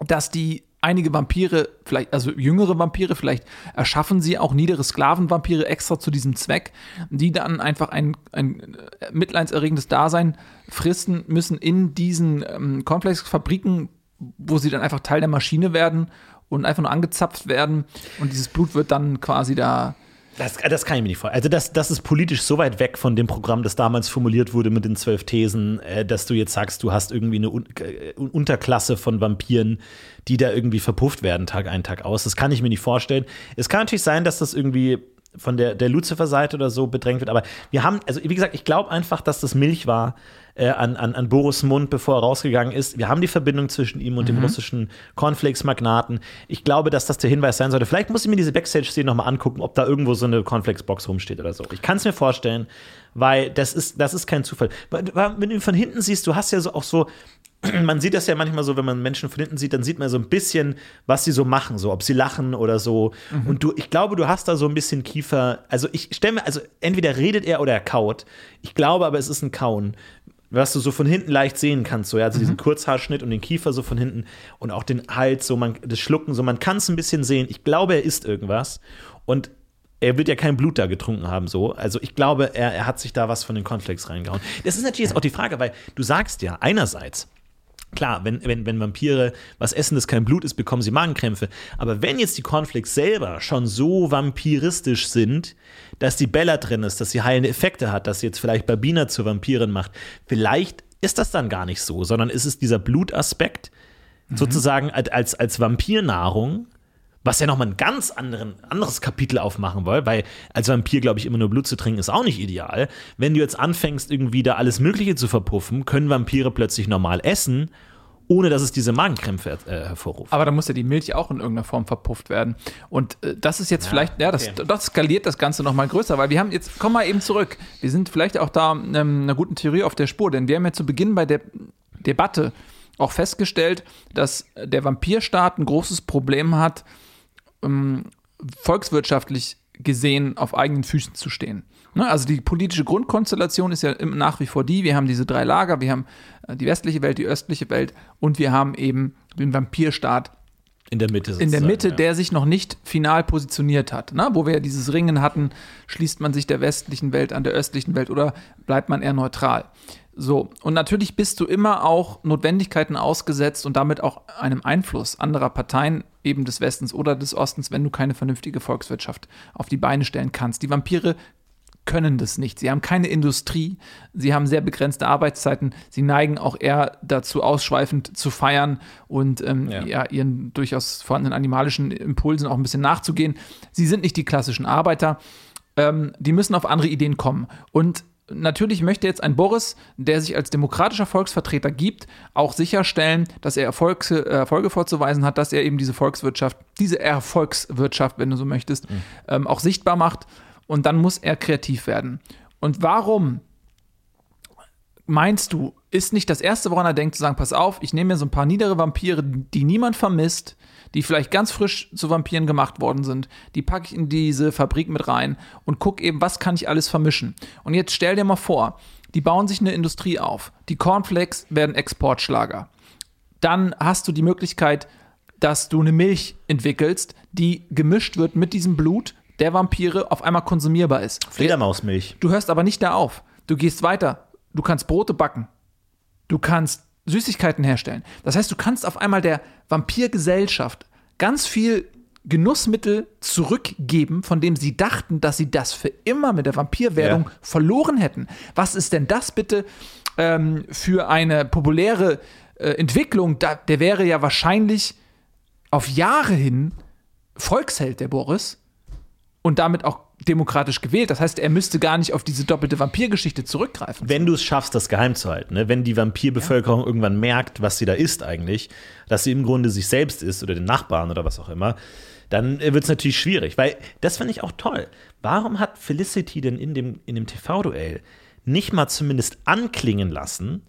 dass die einige Vampire, vielleicht, also jüngere Vampire, vielleicht erschaffen sie auch niedere Sklavenvampire extra zu diesem Zweck, die dann einfach ein, ein mitleidserregendes Dasein fristen müssen in diesen ähm, Cornflakes-Fabriken, wo sie dann einfach Teil der Maschine werden und einfach nur angezapft werden und dieses Blut wird dann quasi da Das, das kann ich mir nicht vorstellen. Also, das, das ist politisch so weit weg von dem Programm, das damals formuliert wurde mit den zwölf Thesen, äh, dass du jetzt sagst, du hast irgendwie eine Un äh, Unterklasse von Vampiren, die da irgendwie verpufft werden, Tag ein, Tag aus. Das kann ich mir nicht vorstellen. Es kann natürlich sein, dass das irgendwie von der, der Lucifer-Seite oder so bedrängt wird, aber wir haben, also wie gesagt, ich glaube einfach, dass das Milch war äh, an, an, an Boris Mund, bevor er rausgegangen ist. Wir haben die Verbindung zwischen ihm und dem russischen Cornflakes-Magnaten. Ich glaube, dass das der Hinweis sein sollte. Vielleicht muss ich mir diese Backstage-Szene nochmal angucken, ob da irgendwo so eine Cornflakes-Box rumsteht oder so. Ich kann es mir vorstellen, weil das ist, das ist kein Zufall. Wenn du ihn von hinten siehst, du hast ja so auch so, *clears throat* man sieht das ja manchmal so, wenn man Menschen von hinten sieht, dann sieht man so ein bisschen, was sie so machen, so ob sie lachen oder so. Und du, ich glaube, du hast da so ein bisschen Kiefer. Also ich stelle mir, also entweder redet er oder er kaut. Ich glaube aber, es ist ein Kauen. Was du so von hinten leicht sehen kannst, so ja, also diesen Kurzhaarschnitt und den Kiefer so von hinten und auch den Hals, so man, das Schlucken, so man kann es ein bisschen sehen. Ich glaube, er isst irgendwas und er wird ja kein Blut da getrunken haben, so. Also ich glaube, er, er hat sich da was von den Cornflakes reingehauen. Das ist natürlich jetzt auch die Frage, weil du sagst ja, einerseits, Klar, wenn, wenn, wenn Vampire was essen, das kein Blut ist, bekommen sie Magenkrämpfe. Aber wenn jetzt die Cornflakes selber schon so vampiristisch sind, dass die Bella drin ist, dass sie heilende Effekte hat, dass sie jetzt vielleicht Babina zur Vampirin macht, vielleicht ist das dann gar nicht so, sondern ist es dieser Blutaspekt sozusagen als, als, als Vampirnahrung, was ja nochmal ein ganz anderen, anderes Kapitel aufmachen will, weil als Vampir, glaube ich, immer nur Blut zu trinken, ist auch nicht ideal. Wenn du jetzt anfängst, irgendwie da alles Mögliche zu verpuffen, können Vampire plötzlich normal essen, ohne dass es diese Magenkrämpfe äh, hervorruft. Aber da muss ja die Milch auch in irgendeiner Form verpufft werden. Und äh, das ist jetzt vielleicht, ja, das, okay. das skaliert das Ganze noch mal größer, weil wir haben jetzt, komm mal eben zurück. Wir sind vielleicht auch da ähm, einer guten Theorie auf der Spur, denn wir haben ja zu Beginn bei der Debatte auch festgestellt, dass der Vampirstaat ein großes Problem hat, ähm, volkswirtschaftlich gesehen auf eigenen Füßen zu stehen. Ne? Also die politische Grundkonstellation ist ja nach wie vor die, wir haben diese drei Lager, wir haben äh, die westliche Welt, die östliche Welt und wir haben eben den Vampirstaat In der Mitte in der Mitte, ja. der sich noch nicht final positioniert hat. Ne? Wo wir ja dieses Ringen hatten, schließt man sich der westlichen Welt an der östlichen Welt oder bleibt man eher neutral? So, und natürlich bist du immer auch Notwendigkeiten ausgesetzt und damit auch einem Einfluss anderer Parteien, eben des Westens oder des Ostens, wenn du keine vernünftige Volkswirtschaft auf die Beine stellen kannst. Die Vampire können das nicht. Sie haben keine Industrie, sie haben sehr begrenzte Arbeitszeiten, sie neigen auch eher dazu, ausschweifend zu feiern und ähm, Ja. ja. ihren durchaus vorhandenen animalischen Impulsen auch ein bisschen nachzugehen. Sie sind nicht die klassischen Arbeiter, ähm, die müssen auf andere Ideen kommen. Und natürlich möchte jetzt ein Boris, der sich als demokratischer Volksvertreter gibt, auch sicherstellen, dass er Erfolgs, äh, Erfolge vorzuweisen hat, dass er eben diese Volkswirtschaft, diese Erfolgswirtschaft, wenn du so möchtest, ähm, auch sichtbar macht. Und dann muss er kreativ werden. Und warum meinst du, ist nicht das Erste, woran er denkt, zu sagen, pass auf, ich nehme mir so ein paar niedere Vampire, die niemand vermisst, die vielleicht ganz frisch zu Vampiren gemacht worden sind, die packe ich in diese Fabrik mit rein und guck eben, was kann ich alles vermischen. Und jetzt stell dir mal vor, die bauen sich eine Industrie auf. Die Cornflakes werden Exportschlager. Dann hast du die Möglichkeit, dass du eine Milch entwickelst, die gemischt wird mit diesem Blut der Vampire auf einmal konsumierbar ist. Fledermausmilch. Du hörst aber nicht da auf. Du gehst weiter. Du kannst Brote backen. Du kannst Süßigkeiten herstellen. Das heißt, du kannst auf einmal der Vampirgesellschaft ganz viel Genussmittel zurückgeben, von dem sie dachten, dass sie das für immer mit der Vampirwerdung Ja. verloren hätten. Was ist denn das bitte ähm, für eine populäre äh, Entwicklung? Da, der wäre ja wahrscheinlich auf Jahre hin Volksheld, der Boris und damit auch demokratisch gewählt. Das heißt, er müsste gar nicht auf diese doppelte Vampirgeschichte zurückgreifen. Wenn du es schaffst, das geheim zu halten, ne? wenn die Vampirbevölkerung irgendwann merkt, was sie da ist eigentlich, dass sie im Grunde sich selbst ist oder den Nachbarn oder was auch immer, dann wird es natürlich schwierig. Weil das finde ich auch toll. Warum hat Felicity denn in dem, in dem TV-Duell nicht mal zumindest anklingen lassen,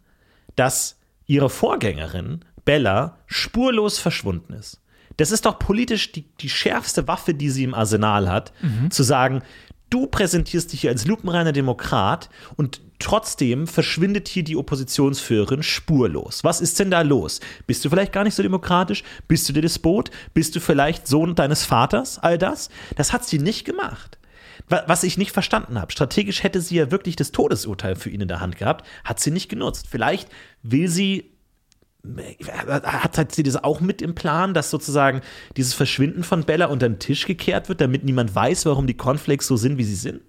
dass ihre Vorgängerin Bella spurlos verschwunden ist? Das ist doch politisch die, die schärfste Waffe, die sie im Arsenal hat, zu sagen, du präsentierst dich hier als lupenreiner Demokrat und trotzdem verschwindet hier die Oppositionsführerin spurlos. Was ist denn da los? Bist du vielleicht gar nicht so demokratisch? Bist du der Despot? Bist du vielleicht Sohn deines Vaters? All das? Das hat sie nicht gemacht. Wa- Was ich nicht verstanden habe, strategisch hätte sie ja wirklich das Todesurteil für ihn in der Hand gehabt, hat sie nicht genutzt. Vielleicht will sie hat, hat sie das auch mit im Plan, dass sozusagen dieses Verschwinden von Bella unter den Tisch gekehrt wird, damit niemand weiß, warum die Cornflakes so sind, wie sie sind?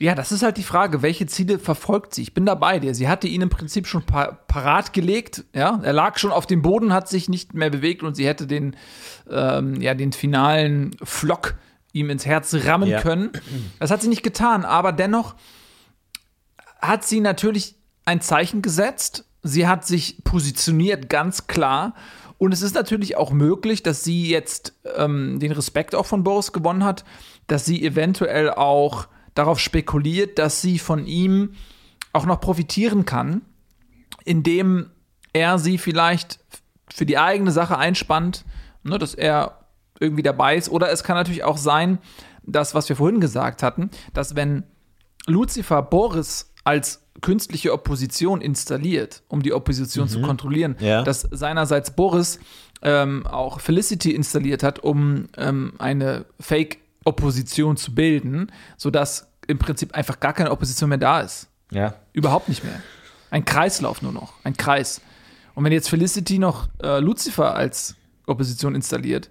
Ja, das ist halt die Frage, welche Ziele verfolgt sie? Ich bin dabei dir. Sie hatte ihn im Prinzip schon pa parat gelegt. Ja, er lag schon auf dem Boden, hat sich nicht mehr bewegt und sie hätte den, ähm, ja, den finalen Flock ihm ins Herz rammen Ja. können. Das hat sie nicht getan, aber dennoch hat sie natürlich ein Zeichen gesetzt. Sie hat sich positioniert, ganz klar. Und es ist natürlich auch möglich, dass sie jetzt ähm, den Respekt auch von Boris gewonnen hat, dass sie eventuell auch darauf spekuliert, dass sie von ihm auch noch profitieren kann, indem er sie vielleicht für die eigene Sache einspannt, ne, dass er irgendwie dabei ist. Oder es kann natürlich auch sein, dass, was wir vorhin gesagt hatten, dass wenn Lucifer Boris als künstliche Opposition installiert, um die Opposition zu kontrollieren, Ja. dass seinerseits Boris ähm, auch Felicity installiert hat, um ähm, eine Fake-Opposition zu bilden, sodass im Prinzip einfach gar keine Opposition mehr da ist. Ja. Überhaupt nicht mehr. Ein Kreislauf nur noch. Ein Kreis. Und wenn jetzt Felicity noch äh, Lucifer als Opposition installiert,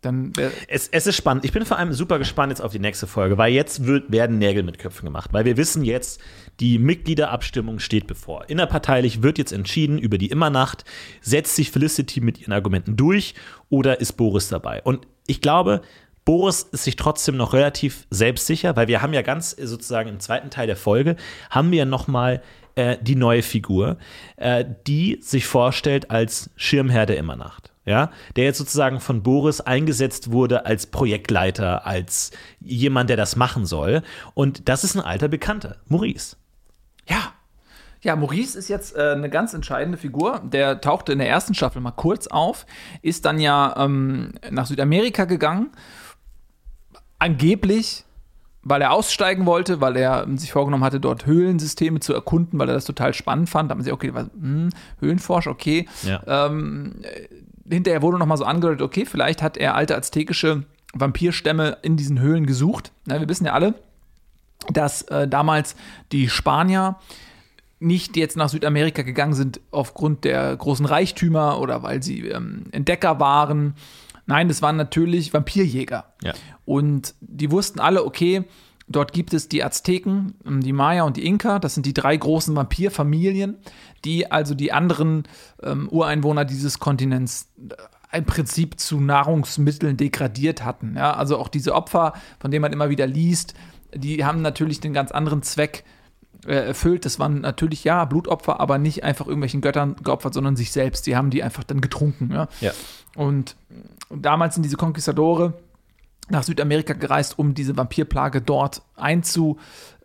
dann wär, Es, es ist spannend. Ich bin vor allem super gespannt jetzt auf die nächste Folge, weil jetzt wird, werden Nägel mit Köpfen gemacht. Weil wir wissen jetzt, die Mitgliederabstimmung steht bevor. Innerparteilich wird jetzt entschieden über die Immernacht. Setzt sich Felicity mit ihren Argumenten durch oder ist Boris dabei? Und ich glaube, Boris ist sich trotzdem noch relativ selbstsicher, weil wir haben ja ganz äh, sozusagen im zweiten Teil der Folge, haben wir nochmal äh, die neue Figur, äh, die sich vorstellt als Schirmherr der Immernacht. Ja, der jetzt sozusagen von Boris eingesetzt wurde als Projektleiter, als jemand, der das machen soll. Und das ist ein alter Bekannter, Maurice. ja. Ja, Maurice ist jetzt äh, eine ganz entscheidende Figur. Der tauchte in der ersten Staffel mal kurz auf, ist dann ja ähm, nach Südamerika gegangen. Angeblich, weil er aussteigen wollte, weil er ähm, sich vorgenommen hatte, dort Höhlensysteme zu erkunden, weil er das total spannend fand. Da haben sie, okay, was, hm, Höhlenforsch, okay. Ja. Ähm, äh, hinterher wurde noch mal so angedeutet, okay, vielleicht hat er alte aztekische Vampirstämme in diesen Höhlen gesucht. Na, wir wissen ja alle, dass äh, damals die Spanier nicht jetzt nach Südamerika gegangen sind aufgrund der großen Reichtümer oder weil sie ähm, Entdecker waren. Nein, das waren natürlich Vampirjäger. Ja. Und die wussten alle, okay, Dort gibt es die Azteken, ähm, die Maya und die Inka. Das sind die drei großen Vampirfamilien, die also die anderen ähm, Ureinwohner dieses Kontinents äh, im Prinzip zu Nahrungsmitteln degradiert hatten. Ja? Also auch diese Opfer, von denen man immer wieder liest, die haben natürlich den ganz anderen Zweck äh, erfüllt. Das waren natürlich, ja, Blutopfer, aber nicht einfach irgendwelchen Göttern geopfert, sondern sich selbst. Die haben die einfach dann getrunken. Ja? Ja. Und damals sind diese Konquistadore nach Südamerika gereist, um diese Vampirplage dort einzu,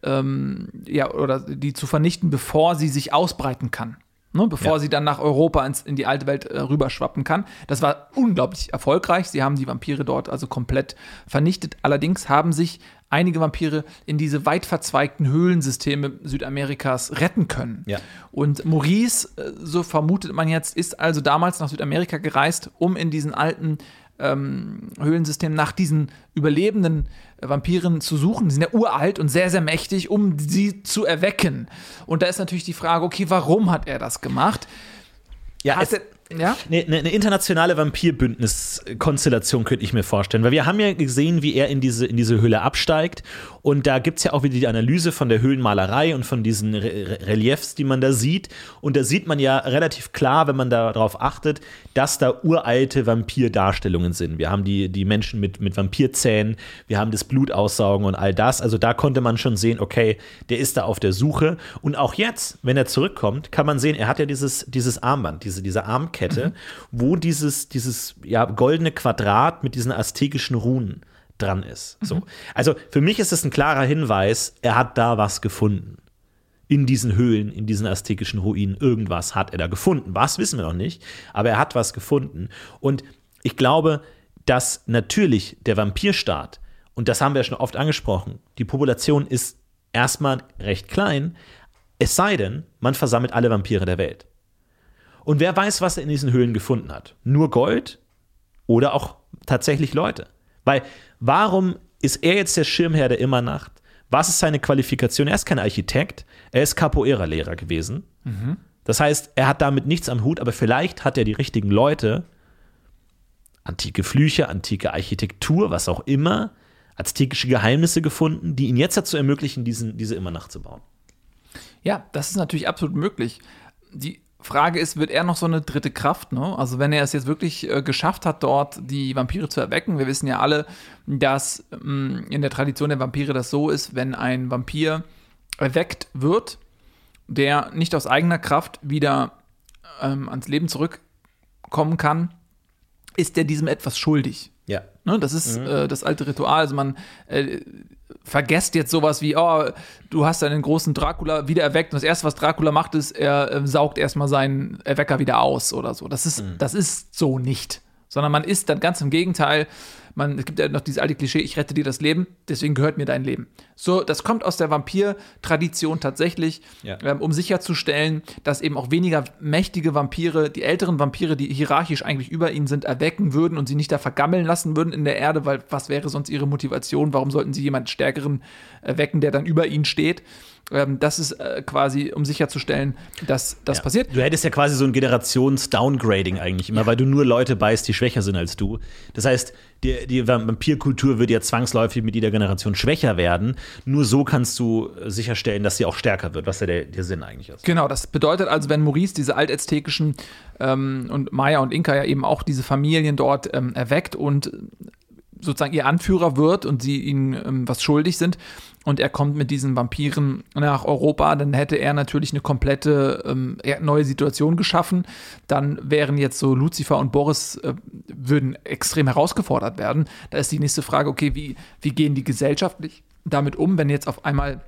ähm, ja, oder die zu vernichten, bevor sie sich ausbreiten kann. Ne, bevor Ja. sie dann nach Europa ins, in die alte Welt äh, rüberschwappen kann. Das war unglaublich erfolgreich. Sie haben die Vampire dort also komplett vernichtet. Allerdings haben sich einige Vampire in diese weit verzweigten Höhlensysteme Südamerikas retten können. Ja. Und Maurice, äh, so vermutet man jetzt, ist also damals nach Südamerika gereist, um in diesen alten ähm, Höhlensystemen nach diesen überlebenden äh, Vampiren zu suchen. Die sind ja uralt und sehr, sehr mächtig, um sie zu erwecken. Und da ist natürlich die Frage, okay, warum hat er das gemacht? Ja, Hat es, er, ja? Eine, eine, internationale Vampirbündnis-Konstellation könnte ich mir vorstellen, weil wir haben ja gesehen, wie er in diese, in diese Höhle absteigt. Und da gibt es ja auch wieder die Analyse von der Höhlenmalerei und von diesen Re- Reliefs, die man da sieht. Und da sieht man ja relativ klar, wenn man darauf achtet, dass da uralte Vampirdarstellungen sind. Wir haben die, die Menschen mit, mit Vampirzähnen, wir haben das Blutaussaugen und all das, also da konnte man schon sehen, okay, der ist da auf der Suche. Und auch jetzt, wenn er zurückkommt, kann man sehen, er hat ja dieses, dieses Armband, diese, diese Armkette, wo dieses, dieses ja, goldene Quadrat mit diesen aztekischen Runen dran ist. So. Also für mich ist es ein klarer Hinweis, er hat da was gefunden. In diesen Höhlen, in diesen aztekischen Ruinen, irgendwas hat er da gefunden. Was wissen wir noch nicht, aber er hat was gefunden. Und ich glaube, dass natürlich der Vampirstaat, und das haben wir ja schon oft angesprochen, die Population ist erstmal recht klein, es sei denn, man versammelt alle Vampire der Welt. Und wer weiß, was er in diesen Höhlen gefunden hat? Nur Gold oder auch tatsächlich Leute? Weil warum ist er jetzt der Schirmherr der Immernacht? Was ist seine Qualifikation? Er ist kein Architekt, er ist Capoeira-Lehrer gewesen. Das heißt, er hat damit nichts am Hut, aber vielleicht hat er die richtigen Leute, antike Flüche, antike Architektur, was auch immer, aztekische Geheimnisse gefunden, die ihn jetzt dazu ermöglichen, diesen, diese Immernacht zu bauen. Ja, das ist natürlich absolut möglich. Die Frage ist, wird er noch so eine dritte Kraft? Ne? Also wenn er es jetzt wirklich äh, geschafft hat, dort die Vampire zu erwecken, wir wissen ja alle, dass mh, in der Tradition der Vampire das so ist, wenn ein Vampir erweckt wird, der nicht aus eigener Kraft wieder ähm, ans Leben zurückkommen kann, ist er diesem etwas schuldig. Ja. Ne, das ist äh, das alte Ritual. Also man äh, vergesst jetzt sowas wie, oh, du hast einen großen Dracula wieder erweckt und das erste, was Dracula macht, ist, er äh, saugt erstmal seinen Erwecker wieder aus oder so. Das ist, das ist so nicht. Sondern man ist dann ganz im Gegenteil. Man, es gibt ja noch dieses alte Klischee, ich rette dir das Leben, deswegen gehört mir dein Leben. So, das kommt aus der Vampir-Tradition tatsächlich, Ja. ähm, um sicherzustellen, dass eben auch weniger mächtige Vampire, die älteren Vampire, die hierarchisch eigentlich über ihnen sind, erwecken würden und sie nicht da vergammeln lassen würden in der Erde, weil was wäre sonst ihre Motivation? Warum sollten sie jemanden Stärkeren erwecken, der dann über ihnen steht? Ähm, das ist äh, quasi, um sicherzustellen, dass das Ja. passiert. Du hättest ja quasi so ein Generations-Downgrading eigentlich immer, weil du nur Leute beißt, die schwächer sind als du. Das heißt, die, die Vampirkultur wird ja zwangsläufig mit jeder Generation schwächer werden. Nur so kannst du äh, sicherstellen, dass sie auch stärker wird, was ja der, der Sinn eigentlich ist. Genau, das bedeutet also, wenn Maurice diese altäztekischen ähm, und Maya und Inka ja eben auch diese Familien dort ähm, erweckt und sozusagen ihr Anführer wird und sie ihnen ähm, was schuldig sind und er kommt mit diesen Vampiren nach Europa, dann hätte er natürlich eine komplette ähm, neue Situation geschaffen. Dann wären jetzt so Lucifer und Boris äh, würden extrem herausgefordert werden. Da ist die nächste Frage, okay, wie, wie gehen die gesellschaftlich damit um, wenn jetzt auf einmal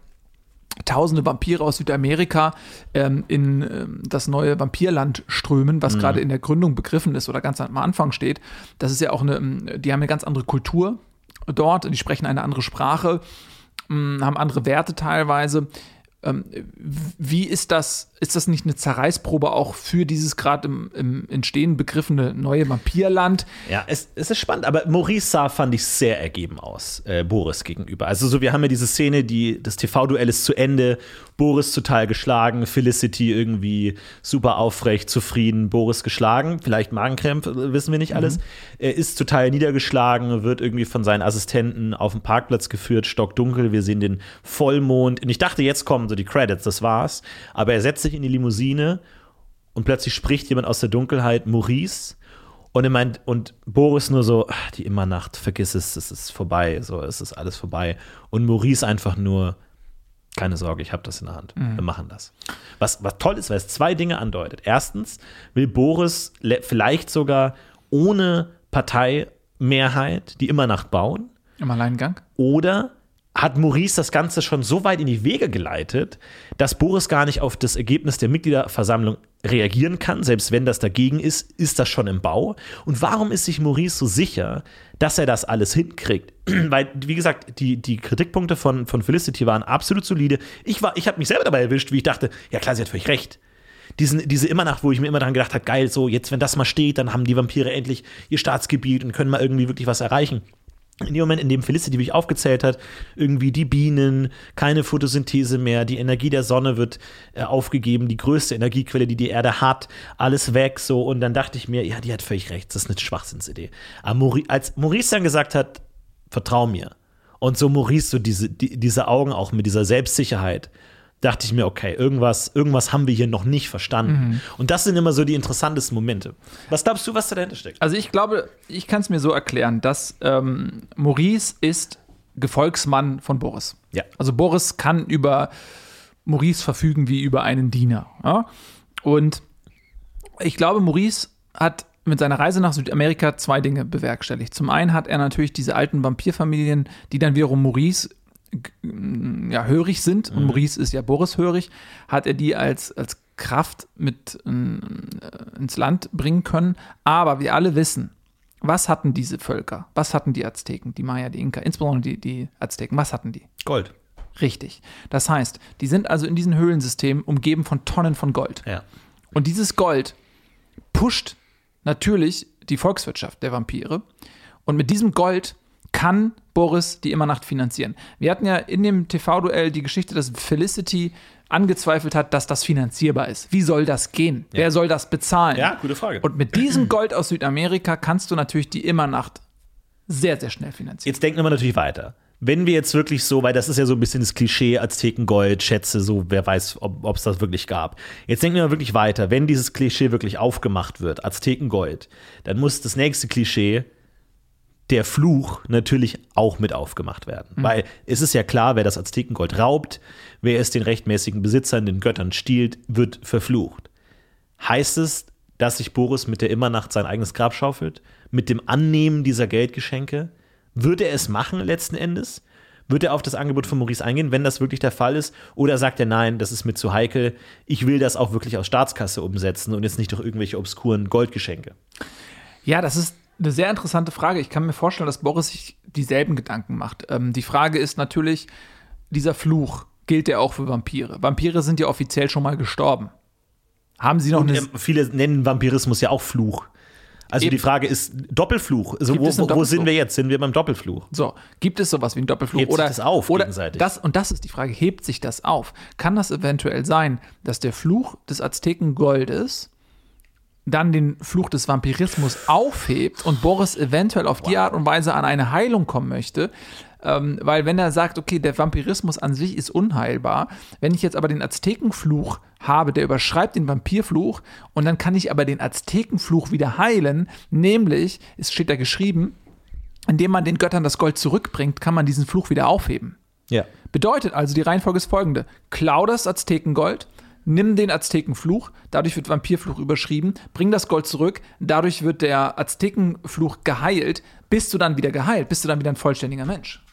tausende Vampire aus Südamerika ähm, in ähm, das neue Vampirland strömen, was gerade in der Gründung begriffen ist oder ganz am Anfang steht. Das ist ja auch eine, ähm, die haben eine ganz andere Kultur dort, die sprechen eine andere Sprache, mh, haben andere Werte teilweise. Ähm, wie ist das ist das nicht eine Zerreißprobe auch für dieses gerade im, im Entstehen begriffene neue Vampirland? Ja, es, es ist spannend, aber Maurice sah, fand ich, sehr ergeben aus, äh, Boris gegenüber. Also so, wir haben ja diese Szene, die, das TV-Duell ist zu Ende, Boris total geschlagen, Felicity irgendwie super aufrecht, zufrieden, Boris geschlagen, vielleicht Magenkrämpfe, wissen wir nicht alles. Er ist total niedergeschlagen, wird irgendwie von seinen Assistenten auf den Parkplatz geführt, stockdunkel, wir sehen den Vollmond. Und ich dachte, jetzt kommen so die Credits, das war's. Aber er setzt sich in die Limousine und plötzlich spricht jemand aus der Dunkelheit, Maurice. Und er meint, und Boris nur so, "Ach, die Immernacht, vergiss es, es ist vorbei, so, es ist alles vorbei. Und Maurice einfach nur, keine Sorge, ich habe das in der Hand. Wir machen das. Was, was toll ist, weil es zwei Dinge andeutet. Erstens will Boris le- vielleicht sogar ohne Parteimehrheit die Immernacht bauen. Im Alleingang? Oder hat Maurice das Ganze schon so weit in die Wege geleitet, dass Boris gar nicht auf das Ergebnis der Mitgliederversammlung reagieren kann, selbst wenn das dagegen ist, ist das schon im Bau. Und warum ist sich Maurice so sicher, dass er das alles hinkriegt? *clears throat* Weil, wie gesagt, die, die Kritikpunkte von, von Felicity waren absolut solide. Ich, ich habe mich selber dabei erwischt, wie ich dachte, ja klar, sie hat völlig recht. Diesen, diese Immernacht, wo ich mir immer dran gedacht habe, geil, so jetzt, wenn das mal steht, dann haben die Vampire endlich ihr Staatsgebiet und können mal irgendwie wirklich was erreichen. In dem Moment, in dem Felicity mich aufgezählt hat, irgendwie die Bienen, keine Photosynthese mehr, die Energie der Sonne wird äh, aufgegeben, die größte Energiequelle, die die Erde hat, alles weg, so. Und dann dachte ich mir, ja, die hat völlig recht, das ist eine Schwachsinnsidee. Aber Mauri als Maurice dann gesagt hat, vertrau mir, und so Maurice, so diese, die, diese Augen auch mit dieser Selbstsicherheit, dachte ich mir, okay, irgendwas, irgendwas haben wir hier noch nicht verstanden. Und das sind immer so die interessantesten Momente. Was glaubst du, was da dahinter steckt? Also ich glaube, ich kann es mir so erklären, dass ähm, Maurice ist Gefolgsmann von Boris. Ja. Also Boris kann über Maurice verfügen wie über einen Diener. Ja? Und ich glaube, Maurice hat mit seiner Reise nach Südamerika zwei Dinge bewerkstelligt. Zum einen hat er natürlich diese alten Vampirfamilien, die dann wiederum Maurice ja, hörig sind, und Maurice ist ja Boris hörig, hat er die als, als Kraft mit äh, ins Land bringen können. Aber wir alle wissen, was hatten diese Völker? Was hatten die Azteken, die Maya, die Inka, insbesondere die, die Azteken, was hatten die? Gold. Richtig. Das heißt, die sind also in diesen Höhlensystemen umgeben von Tonnen von Gold. Ja. Und dieses Gold pusht natürlich die Volkswirtschaft der Vampire. Und mit diesem Gold kann Boris die Immernacht finanzieren. Wir hatten ja in dem TV-Duell die Geschichte, dass Felicity angezweifelt hat, dass das finanzierbar ist. Wie soll das gehen? Wer soll das bezahlen? Ja, gute Frage. Und mit diesem Gold aus Südamerika kannst du natürlich die Immernacht sehr, sehr schnell finanzieren. Jetzt denken wir natürlich weiter. Wenn wir jetzt wirklich so, weil das ist ja so ein bisschen das Klischee, Aztekengold, Schätze, so, wer weiß, ob es das wirklich gab. Jetzt denken wir mal wirklich weiter. Wenn dieses Klischee wirklich aufgemacht wird, Aztekengold, dann muss das nächste Klischee, der Fluch, natürlich auch mit aufgemacht werden. Weil es ist ja klar, wer das Aztekengold raubt, wer es den rechtmäßigen Besitzern, den Göttern stiehlt, wird verflucht. Heißt es, dass sich Boris mit der Immernacht sein eigenes Grab schaufelt? Mit dem Annehmen dieser Geldgeschenke? Würde er es machen letzten Endes? Wird er auf das Angebot von Maurice eingehen, wenn das wirklich der Fall ist? Oder sagt er, nein, das ist mir zu heikel, ich will das auch wirklich aus Staatskasse umsetzen und jetzt nicht durch irgendwelche obskuren Goldgeschenke? Ja, das ist eine sehr interessante Frage. Ich kann mir vorstellen, dass Boris sich dieselben Gedanken macht. Ähm, die Frage ist natürlich, dieser Fluch, gilt der auch für Vampire? Vampire sind ja offiziell schon mal gestorben. Haben sie noch Und eine. ähm, viele nennen Vampirismus ja auch Fluch. Also Eben. die Frage ist Doppelfluch. Also wo, einen wo, sind Doppelfluch? wir jetzt? Sind wir beim Doppelfluch? So, gibt es sowas wie einen Doppelfluch? Hebt sich oder das auf oder gegenseitig? Das, und das ist die Frage, hebt sich das auf? Kann das eventuell sein, dass der Fluch des Aztekengoldes dann den Fluch des Vampirismus aufhebt und Boris eventuell auf die Art und Weise an eine Heilung kommen möchte? Ähm, weil wenn er sagt, okay, der Vampirismus an sich ist unheilbar, wenn ich jetzt aber den Aztekenfluch habe, der überschreibt den Vampirfluch und dann kann ich aber den Aztekenfluch wieder heilen, nämlich, es steht da geschrieben, indem man den Göttern das Gold zurückbringt, kann man diesen Fluch wieder aufheben. Ja. Bedeutet also, die Reihenfolge ist folgende: Klau das Aztekengold, nimm den Aztekenfluch, dadurch wird Vampirfluch überschrieben, bring das Gold zurück, dadurch wird der Aztekenfluch geheilt, bist du dann wieder geheilt, bist du dann wieder ein vollständiger Mensch.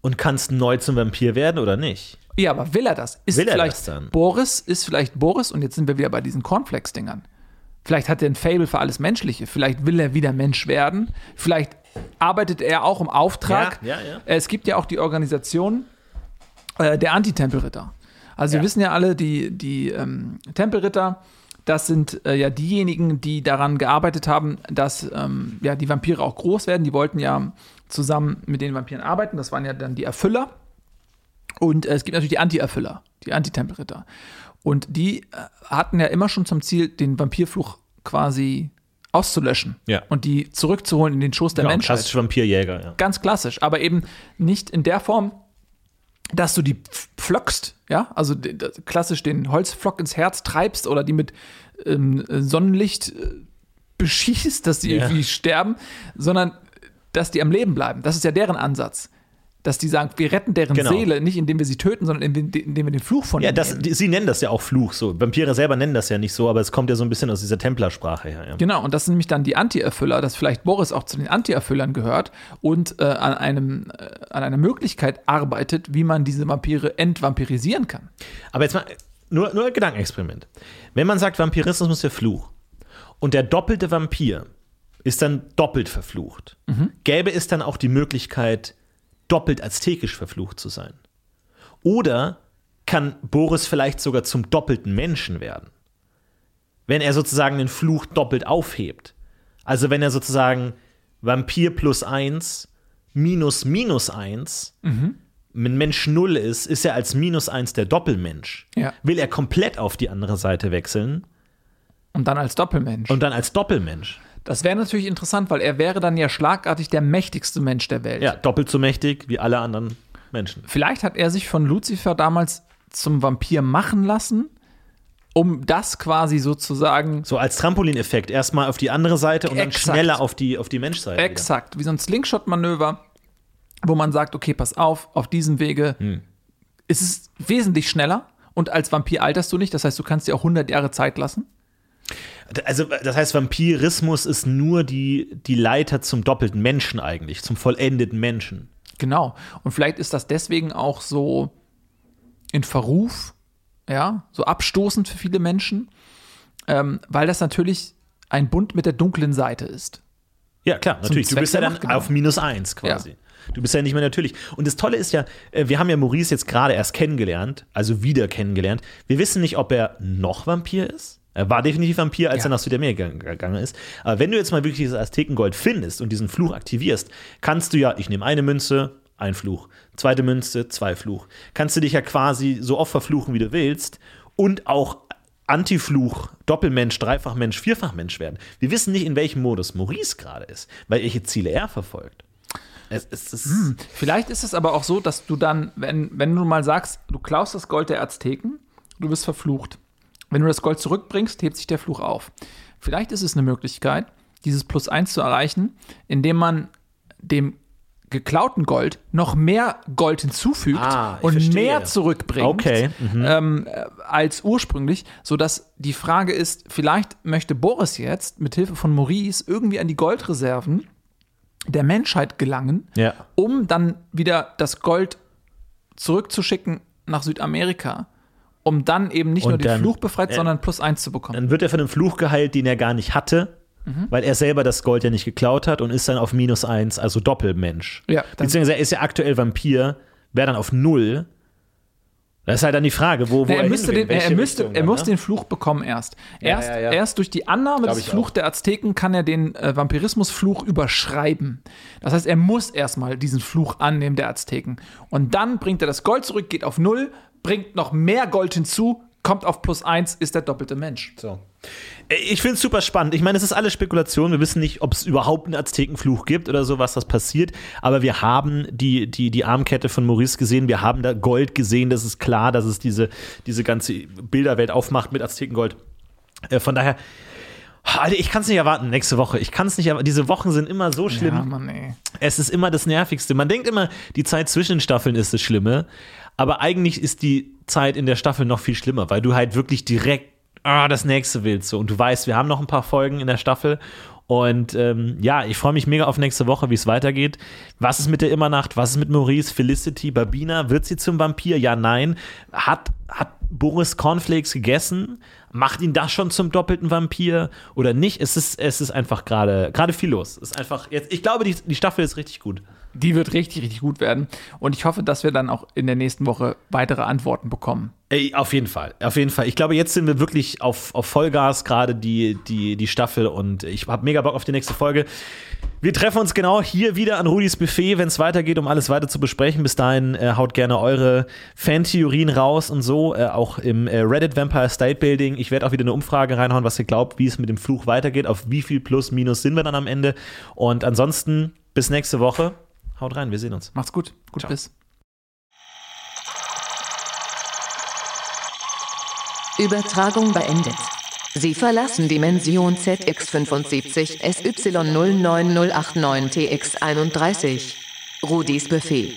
Und kannst neu zum Vampir werden oder nicht? Ja, aber will er das? Ist Will er vielleicht das dann? Boris, ist vielleicht Boris, und jetzt sind wir wieder bei diesen Cornflakes-Dingern. Vielleicht hat er ein Fable für alles Menschliche. Vielleicht will er wieder Mensch werden. Vielleicht arbeitet er auch im Auftrag. Ja, ja, ja. Es gibt ja auch die Organisation äh, der Antitempelritter. Also Ja. wir wissen ja alle, die, die ähm, Tempelritter, das sind äh, ja diejenigen, die daran gearbeitet haben, dass ähm, ja, die Vampire auch groß werden. Die wollten ja zusammen mit den Vampiren arbeiten. Das waren ja dann die Erfüller. Und äh, es gibt natürlich die Anti-Erfüller, die Anti-Tempelritter. Und die äh, hatten ja immer schon zum Ziel, den Vampirfluch quasi auszulöschen Ja. und die zurückzuholen in den Schoß der Genau, Menschheit klassisch Vampirjäger, ja. ganz klassisch, aber eben nicht in der Form, dass du die pf- pflöckst, ja, also klassisch den Holzpflock ins Herz treibst oder die mit ähm, Sonnenlicht äh, beschießt, dass die Ja. irgendwie sterben, sondern dass die am Leben bleiben. Das ist ja deren Ansatz. Dass die sagen, wir retten deren Genau. Seele, nicht indem wir sie töten, sondern indem, wir den Fluch von Ja, ihnen das, die, sie nennen das ja auch Fluch so. Vampire selber nennen das ja nicht so, aber es kommt ja so ein bisschen aus dieser Templersprache her. Ja. Genau, und das sind nämlich dann die Anti-Erfüller, dass vielleicht Boris auch zu den Anti-Erfüllern gehört und äh, an, einem, äh, an einer Möglichkeit arbeitet, wie man diese Vampire entvampirisieren kann. Aber jetzt mal, nur, nur ein Gedankenexperiment. Wenn man sagt, Vampirismus ist der Fluch und der doppelte Vampir ist dann doppelt verflucht, gäbe es dann auch die Möglichkeit, doppelt aztekisch verflucht zu sein? Oder kann Boris vielleicht sogar zum doppelten Menschen werden? Wenn er sozusagen den Fluch doppelt aufhebt. Also wenn er sozusagen Vampir plus eins minus minus eins wenn Mensch null ist, ist er als minus eins der Doppelmensch. Ja. Will er komplett auf die andere Seite wechseln Und dann als Doppelmensch. und dann als Doppelmensch. Das wäre natürlich interessant, weil er wäre dann ja schlagartig der mächtigste Mensch der Welt. Ja, doppelt so mächtig wie alle anderen Menschen. Vielleicht hat er sich von Lucifer damals zum Vampir machen lassen, um das quasi sozusagen So als Trampolineffekt. Erstmal auf die andere Seite und dann Exakt. schneller auf die, auf die Menschseite. wieder. exakt wie so ein Slingshot-Manöver, wo man sagt, okay, pass auf, auf diesem Wege Hm. ist es wesentlich schneller und als Vampir alterst du nicht, das heißt, du kannst dir auch 100 Jahre Zeit lassen. Also, das heißt, Vampirismus ist nur die, die Leiter zum doppelten Menschen eigentlich, zum vollendeten Menschen. Genau. Und vielleicht ist das deswegen auch so in Verruf, ja, so abstoßend für viele Menschen, ähm, weil das natürlich ein Bund mit der dunklen Seite ist. Ja, klar, natürlich. Du Zweck bist ja dann genau. auf minus eins quasi. Ja. Du bist ja nicht mehr natürlich. Und das Tolle ist ja, äh, wir haben ja Maurice jetzt gerade erst kennengelernt, also wieder kennengelernt. Wir wissen nicht, ob er noch Vampir ist. Er war definitiv Vampir, als Ja. er nach Südamerika gegangen ist. Aber wenn du jetzt mal wirklich dieses Aztekengold findest und diesen Fluch aktivierst, kannst du ja, ich nehme eine Münze, ein Fluch. Zweite Münze, zwei Fluch. Kannst du dich ja quasi so oft verfluchen, wie du willst. Und auch Antifluch, Doppelmensch, Dreifachmensch, Vierfachmensch werden. Wir wissen nicht, in welchem Modus Maurice gerade ist, weil welche Ziele er verfolgt. Es, es, es, Vielleicht ist es aber auch so, dass du dann, wenn, wenn du mal sagst, du klaust das Gold der Azteken, du wirst verflucht. Wenn du das Gold zurückbringst, hebt sich der Fluch auf. Vielleicht ist es eine Möglichkeit, dieses Plus eins zu erreichen, indem man dem geklauten Gold noch mehr Gold hinzufügt Ah, und verstehe. mehr zurückbringt Okay, mhm. ähm, äh, als ursprünglich, sodass die Frage ist, vielleicht möchte Boris jetzt mit Hilfe von Maurice irgendwie an die Goldreserven der Menschheit gelangen, Ja. um dann wieder das Gold zurückzuschicken nach Südamerika, um dann eben nicht Und nur den dann- Fluch befreit, äh, sondern plus eins zu bekommen. Dann wird er von einem Fluch geheilt, den er gar nicht hatte, Mhm. weil er selber das Gold ja nicht geklaut hat und ist dann auf minus eins, also Doppelmensch. Ja, Beziehungsweise er ist ja aktuell Vampir, wäre dann auf null. Das ist halt dann die Frage, wo, wo Nee, er, hin müsste den, er, müsste, Richtung er muss ne? den Fluch bekommen erst. Erst, ja, ja. erst durch die Annahme Glaub des Fluch auch. der Azteken kann er den äh, Vampirismusfluch überschreiben. Das heißt, er muss erstmal diesen Fluch annehmen der Azteken. Und dann bringt er das Gold zurück, geht auf null, bringt noch mehr Gold hinzu, kommt auf plus eins, ist der doppelte Mensch. So. Ich finde es super spannend. Ich meine, es ist alles Spekulation. Wir wissen nicht, ob es überhaupt einen Aztekenfluch gibt oder so, was das passiert. Aber wir haben die, die, die Armkette von Maurice gesehen. Wir haben da Gold gesehen. Das ist klar, dass es diese, diese ganze Bilderwelt aufmacht mit Aztekengold. Äh, von daher, Alter, ich kann es nicht erwarten nächste Woche. Ich kann es nicht erwarten. Diese Wochen sind immer so schlimm. Ja, Mann. Es ist immer das Nervigste. Man denkt immer, die Zeit zwischen den Staffeln ist das Schlimme. Aber eigentlich ist die Zeit in der Staffel noch viel schlimmer, weil du halt wirklich direkt ah, das nächste willst. Und du weißt, wir haben noch ein paar Folgen in der Staffel. Und ähm, ja, ich freue mich mega auf nächste Woche, wie es weitergeht. Was ist mit der Immernacht? Was ist mit Maurice, Felicity, Babina? Wird sie zum Vampir? Ja, nein. Hat, hat Boris Cornflakes gegessen? Macht ihn das schon zum doppelten Vampir oder nicht? Es ist, es ist einfach gerade gerade viel los. Es ist einfach jetzt, ich glaube, die, die Staffel ist richtig gut. Die wird richtig, richtig gut werden. Und ich hoffe, dass wir dann auch in der nächsten Woche weitere Antworten bekommen. Ey, auf jeden Fall, auf jeden Fall. Ich glaube, jetzt sind wir wirklich auf, auf Vollgas gerade die, die, die Staffel und ich habe mega Bock auf die nächste Folge. Wir treffen uns genau hier wieder an Rudis Buffet, wenn es weitergeht, um alles weiter zu besprechen. Bis dahin äh, haut gerne eure Fantheorien raus und so, äh, auch im äh, Reddit Vampire State Building. Ich werde auch wieder eine Umfrage reinhauen, was ihr glaubt, wie es mit dem Fluch weitergeht, auf wie viel Plus, Minus sind wir dann am Ende. Und ansonsten bis nächste Woche. Haut rein, wir sehen uns. Macht's gut. Gut Ciao. bis. Übertragung beendet. Sie verlassen Dimension ZX75 SY09089TX31. Rudis Buffet.